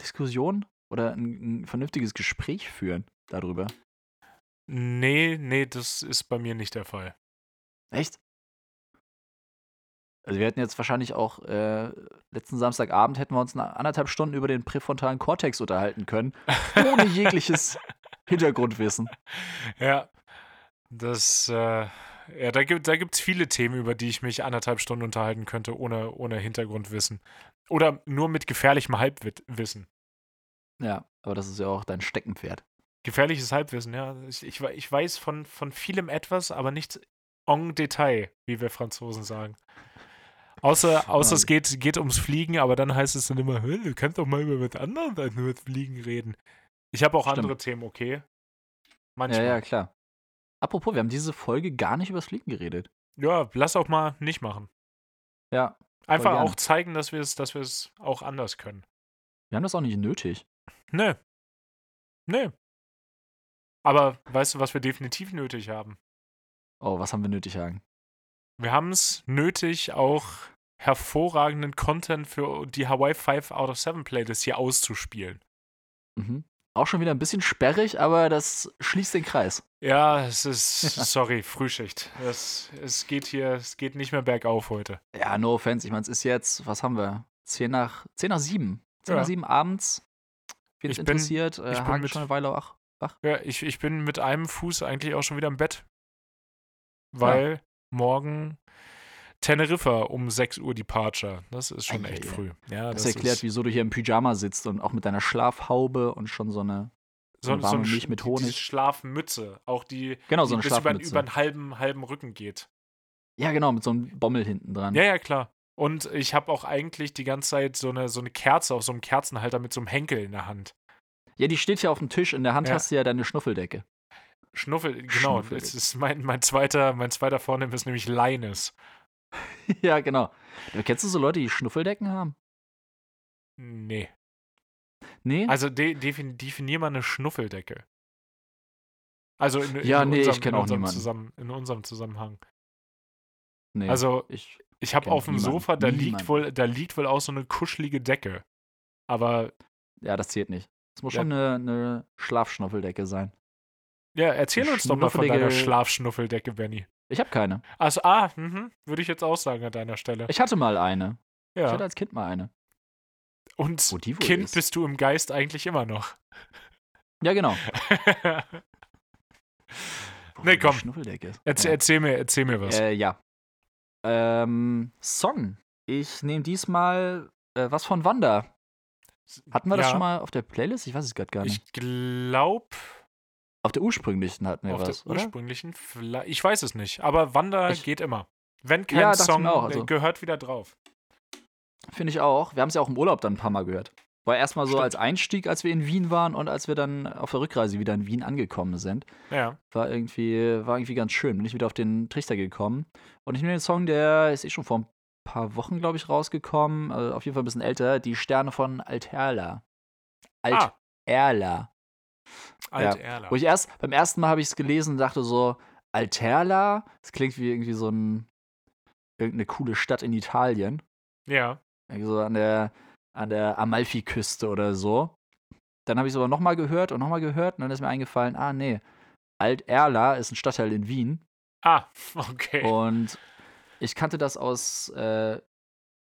Diskussion oder ein, ein vernünftiges Gespräch führen darüber? Nee, nee, das ist bei mir nicht der Fall. Echt? Also wir hätten jetzt wahrscheinlich auch äh, letzten Samstagabend hätten wir uns eine anderthalb Stunden über den präfrontalen Kortex unterhalten können, ohne jegliches Hintergrundwissen. Ja, das, äh, ja, da gibt da gibt's viele Themen, über die ich mich anderthalb Stunden unterhalten könnte, ohne, ohne Hintergrundwissen. Oder nur mit gefährlichem Halbwissen. Ja, aber das ist ja auch dein Steckenpferd. Gefährliches Halbwissen, ja. Ich, ich, ich weiß von, von vielem etwas, aber nicht en Detail, wie wir Franzosen sagen. Außer, außer es geht, geht ums Fliegen, aber dann heißt es dann immer, "Hä, du kannst doch mal über anderes als nur das Fliegen reden. Ich habe auch Stimmt. andere Themen, okay? Ja, Manchmal. ja, klar. Apropos, wir haben diese Folge gar nicht übers Fliegen geredet. Ja, lass auch mal nicht machen. Ja, Einfach gerne. auch zeigen, dass wir es, dass wir es auch anders können. wir haben das auch nicht nötig. Nö. Nö. Aber weißt du, was wir definitiv nötig haben? Oh, was haben wir nötig, Hagen? Wir haben es nötig, auch hervorragenden Content für die Hawaii 5 out of 7 Playlist hier auszuspielen. Mhm. Auch schon wieder ein bisschen sperrig, aber das schließt den Kreis. Ja, es ist, sorry, Frühschicht. Es, es geht hier, es geht nicht mehr bergauf heute. Ja, no offense. Ich meine, es ist jetzt, was haben wir? 10 nach, 10 nach 7. 10 Ja. nach 7 abends. Wen es Ich bin- interessiert, äh, ich bin Hagen mit- schon eine Weile wach. Ja, ich, ich bin mit einem Fuß eigentlich auch schon wieder im Bett. Weil morgen Teneriffa um 6 Uhr Departure. Das ist schon echt Eieiei. früh. Ja, Das, das, erklärt, wieso du hier im Pyjama sitzt und auch mit deiner Schlafhaube und schon so eine. so, eine so warme ein Milch mit die- diese Honig. Schlafmütze. Auch die, Genau, die so eine bis über, über einen halben, halben Rücken geht. Ja, genau, mit so einem Bommel hinten dran. Ja, ja, klar. Und ich habe auch eigentlich die ganze Zeit so eine, so eine Kerze auf so einem Kerzenhalter mit so einem Henkel in der Hand. Ja, die steht ja auf dem Tisch. In der Hand Ja. hast du ja deine Schnuffeldecke. Schnuffel, genau. Das ist mein, mein zweiter, mein zweiter Vornehm ist nämlich Leines. ja, genau. Kennst du so Leute, die Schnuffeldecken haben? Nee. Nee? Also de, defin, definier mal eine Schnuffeldecke. Also in, in Ja, nee, ich unserem, kenn in auch unserem niemanden. Zusammen, in unserem Zusammenhang. nee. Also ich, ich habe auf dem niemanden. Sofa, da liegt wohl, da liegt wohl auch so eine kuschelige Decke. Aber ja, das zählt nicht. Es muss Ja. schon eine, eine Schlafschnuffeldecke sein. ja, erzähl uns doch mal von deiner Schlafschnuffeldecke, Benny. Ich habe keine. Also, ah, mhm, würde ich jetzt auch sagen an deiner Stelle. Ich hatte mal eine. Ich ja. hatte als Kind mal eine. Und Wo Kind ist? bist du im Geist eigentlich immer noch. Ja, genau. Nee, komm. Schnuffeldecke erzähl, ja. erzähl, mir, erzähl mir was. Äh, ja. Ähm, Song. Ich nehme diesmal äh, was von Wanda. Hatten wir das Ja, schon mal auf der Playlist? Ich weiß es gerade gar nicht. Ich glaube, auf der ursprünglichen hatten wir auf was, der oder? ursprünglichen, ich weiß es nicht, aber Wanda Ich- geht immer. Wenn kein Ja, Song auch, äh, also- gehört wieder drauf. Finde ich auch. Wir haben es ja auch im Urlaub dann ein paar Mal gehört. War erstmal so Stimmt. als Einstieg, als wir in Wien waren und als wir dann auf der Rückreise wieder in Wien angekommen sind. Ja. War irgendwie, war irgendwie ganz schön. Bin ich wieder auf den Trichter gekommen. Und ich nehme den Song, der ist eh schon vor ein paar Wochen, glaube ich, rausgekommen. Also auf jeden Fall ein bisschen älter. Die Sterne von Alterla. Ah. Alterla. Alt Ja. Wo ich erst, beim ersten Mal habe ich es gelesen und dachte so, Alterla, das klingt wie irgendwie so ein, irgendeine coole Stadt in Italien. Ja. Irgendwie so an der, an der Amalfi-Küste oder so. Dann habe ich es aber nochmal gehört und nochmal gehört und dann ist mir eingefallen, ah nee, Alt-Erla ist ein Stadtteil in Wien Ah, okay. und ich kannte das aus, äh,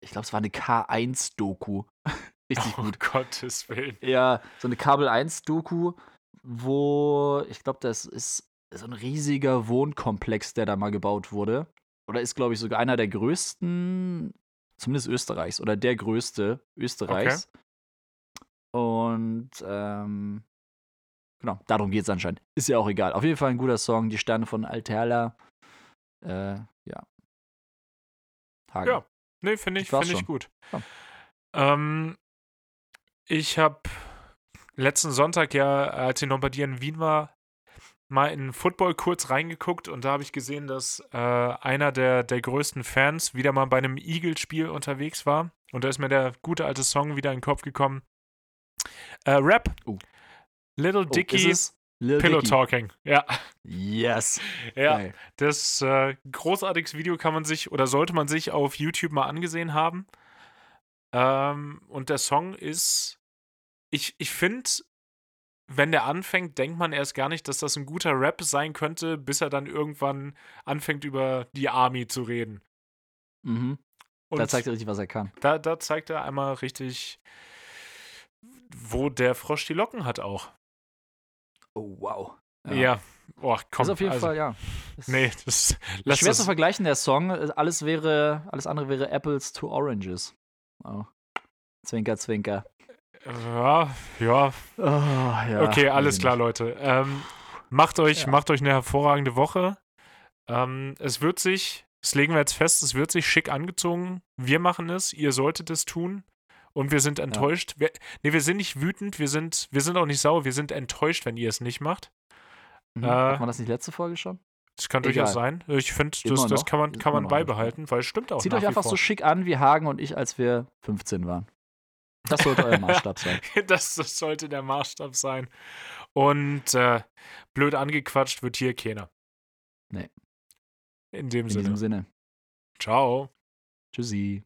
ich glaube, es war eine K1-Doku. Richtig oh, gut. Gottes Willen. Ja, so eine Kabel 1-Doku, wo ich glaube, das ist so ein riesiger Wohnkomplex, der da mal gebaut wurde. Oder ist, glaube ich, sogar einer der größten, zumindest Österreichs, oder der größte Österreichs. Und ähm, genau, darum geht es anscheinend. Ist ja auch egal. Auf jeden Fall ein guter Song, die Sterne von Alterla. Äh, ja. Hagen. Ja. Nee, finde ich, finde ich gut. Ja. Ähm, ich habe letzten Sonntag ja, als ich noch bei dir in Wien war, mal in Football kurz reingeguckt und da habe ich gesehen, dass äh, einer der, der größten Fans wieder mal bei einem Eagles-Spiel unterwegs war. Und da ist mir der gute alte Song wieder in den Kopf gekommen. Äh, Rap. Oh. Little Oh, Dicky ist es Lil Pillow Dicky? Talking. Ja, Yes. ja. Geil. Das äh, großartiges Video kann man sich oder sollte man sich auf YouTube mal angesehen haben. Ähm, und der Song ist, ich, ich finde, wenn der anfängt, denkt man erst gar nicht, dass das ein guter Rap sein könnte, bis er dann irgendwann anfängt, über die Army zu reden. Mhm. Und Da zeigt er richtig, was er kann. da, da zeigt er einmal richtig, wo der Frosch die Locken hat auch. Oh, wow. Ja. Oh, komm. ist auf jeden also, Fall, ja. Das Nee, das ist lass schwer das, zu vergleichen, der Song. Alles wäre, alles andere wäre Apples to Oranges. Oh. Zwinker, zwinker. Ja, ja, Oh, ja, Okay, alles klar. Leute. Ähm, macht, euch, Ja. macht euch eine hervorragende Woche. Ähm, es wird sich, das legen wir jetzt fest, es wird sich schick angezogen. Wir machen es, ihr solltet es tun. Und wir sind enttäuscht. Wir, nee, wir sind nicht wütend, wir sind, wir sind auch nicht sauer, wir sind enttäuscht, wenn ihr es nicht macht. Mhm. Äh, Hat man das nicht letzte Folge schon? Das kann Egal. durchaus sein. Ich finde, das, das kann man, kann man noch beibehalten, weil es stimmt auch Zieht euch einfach so schick an wie Hagen und ich, als wir 15 waren. Das sollte euer Maßstab sein. das, das sollte der Maßstab sein. Und äh, blöd angequatscht wird hier keiner. Nee. In dem In Sinne. diesem Sinne. Ciao. Tschüssi.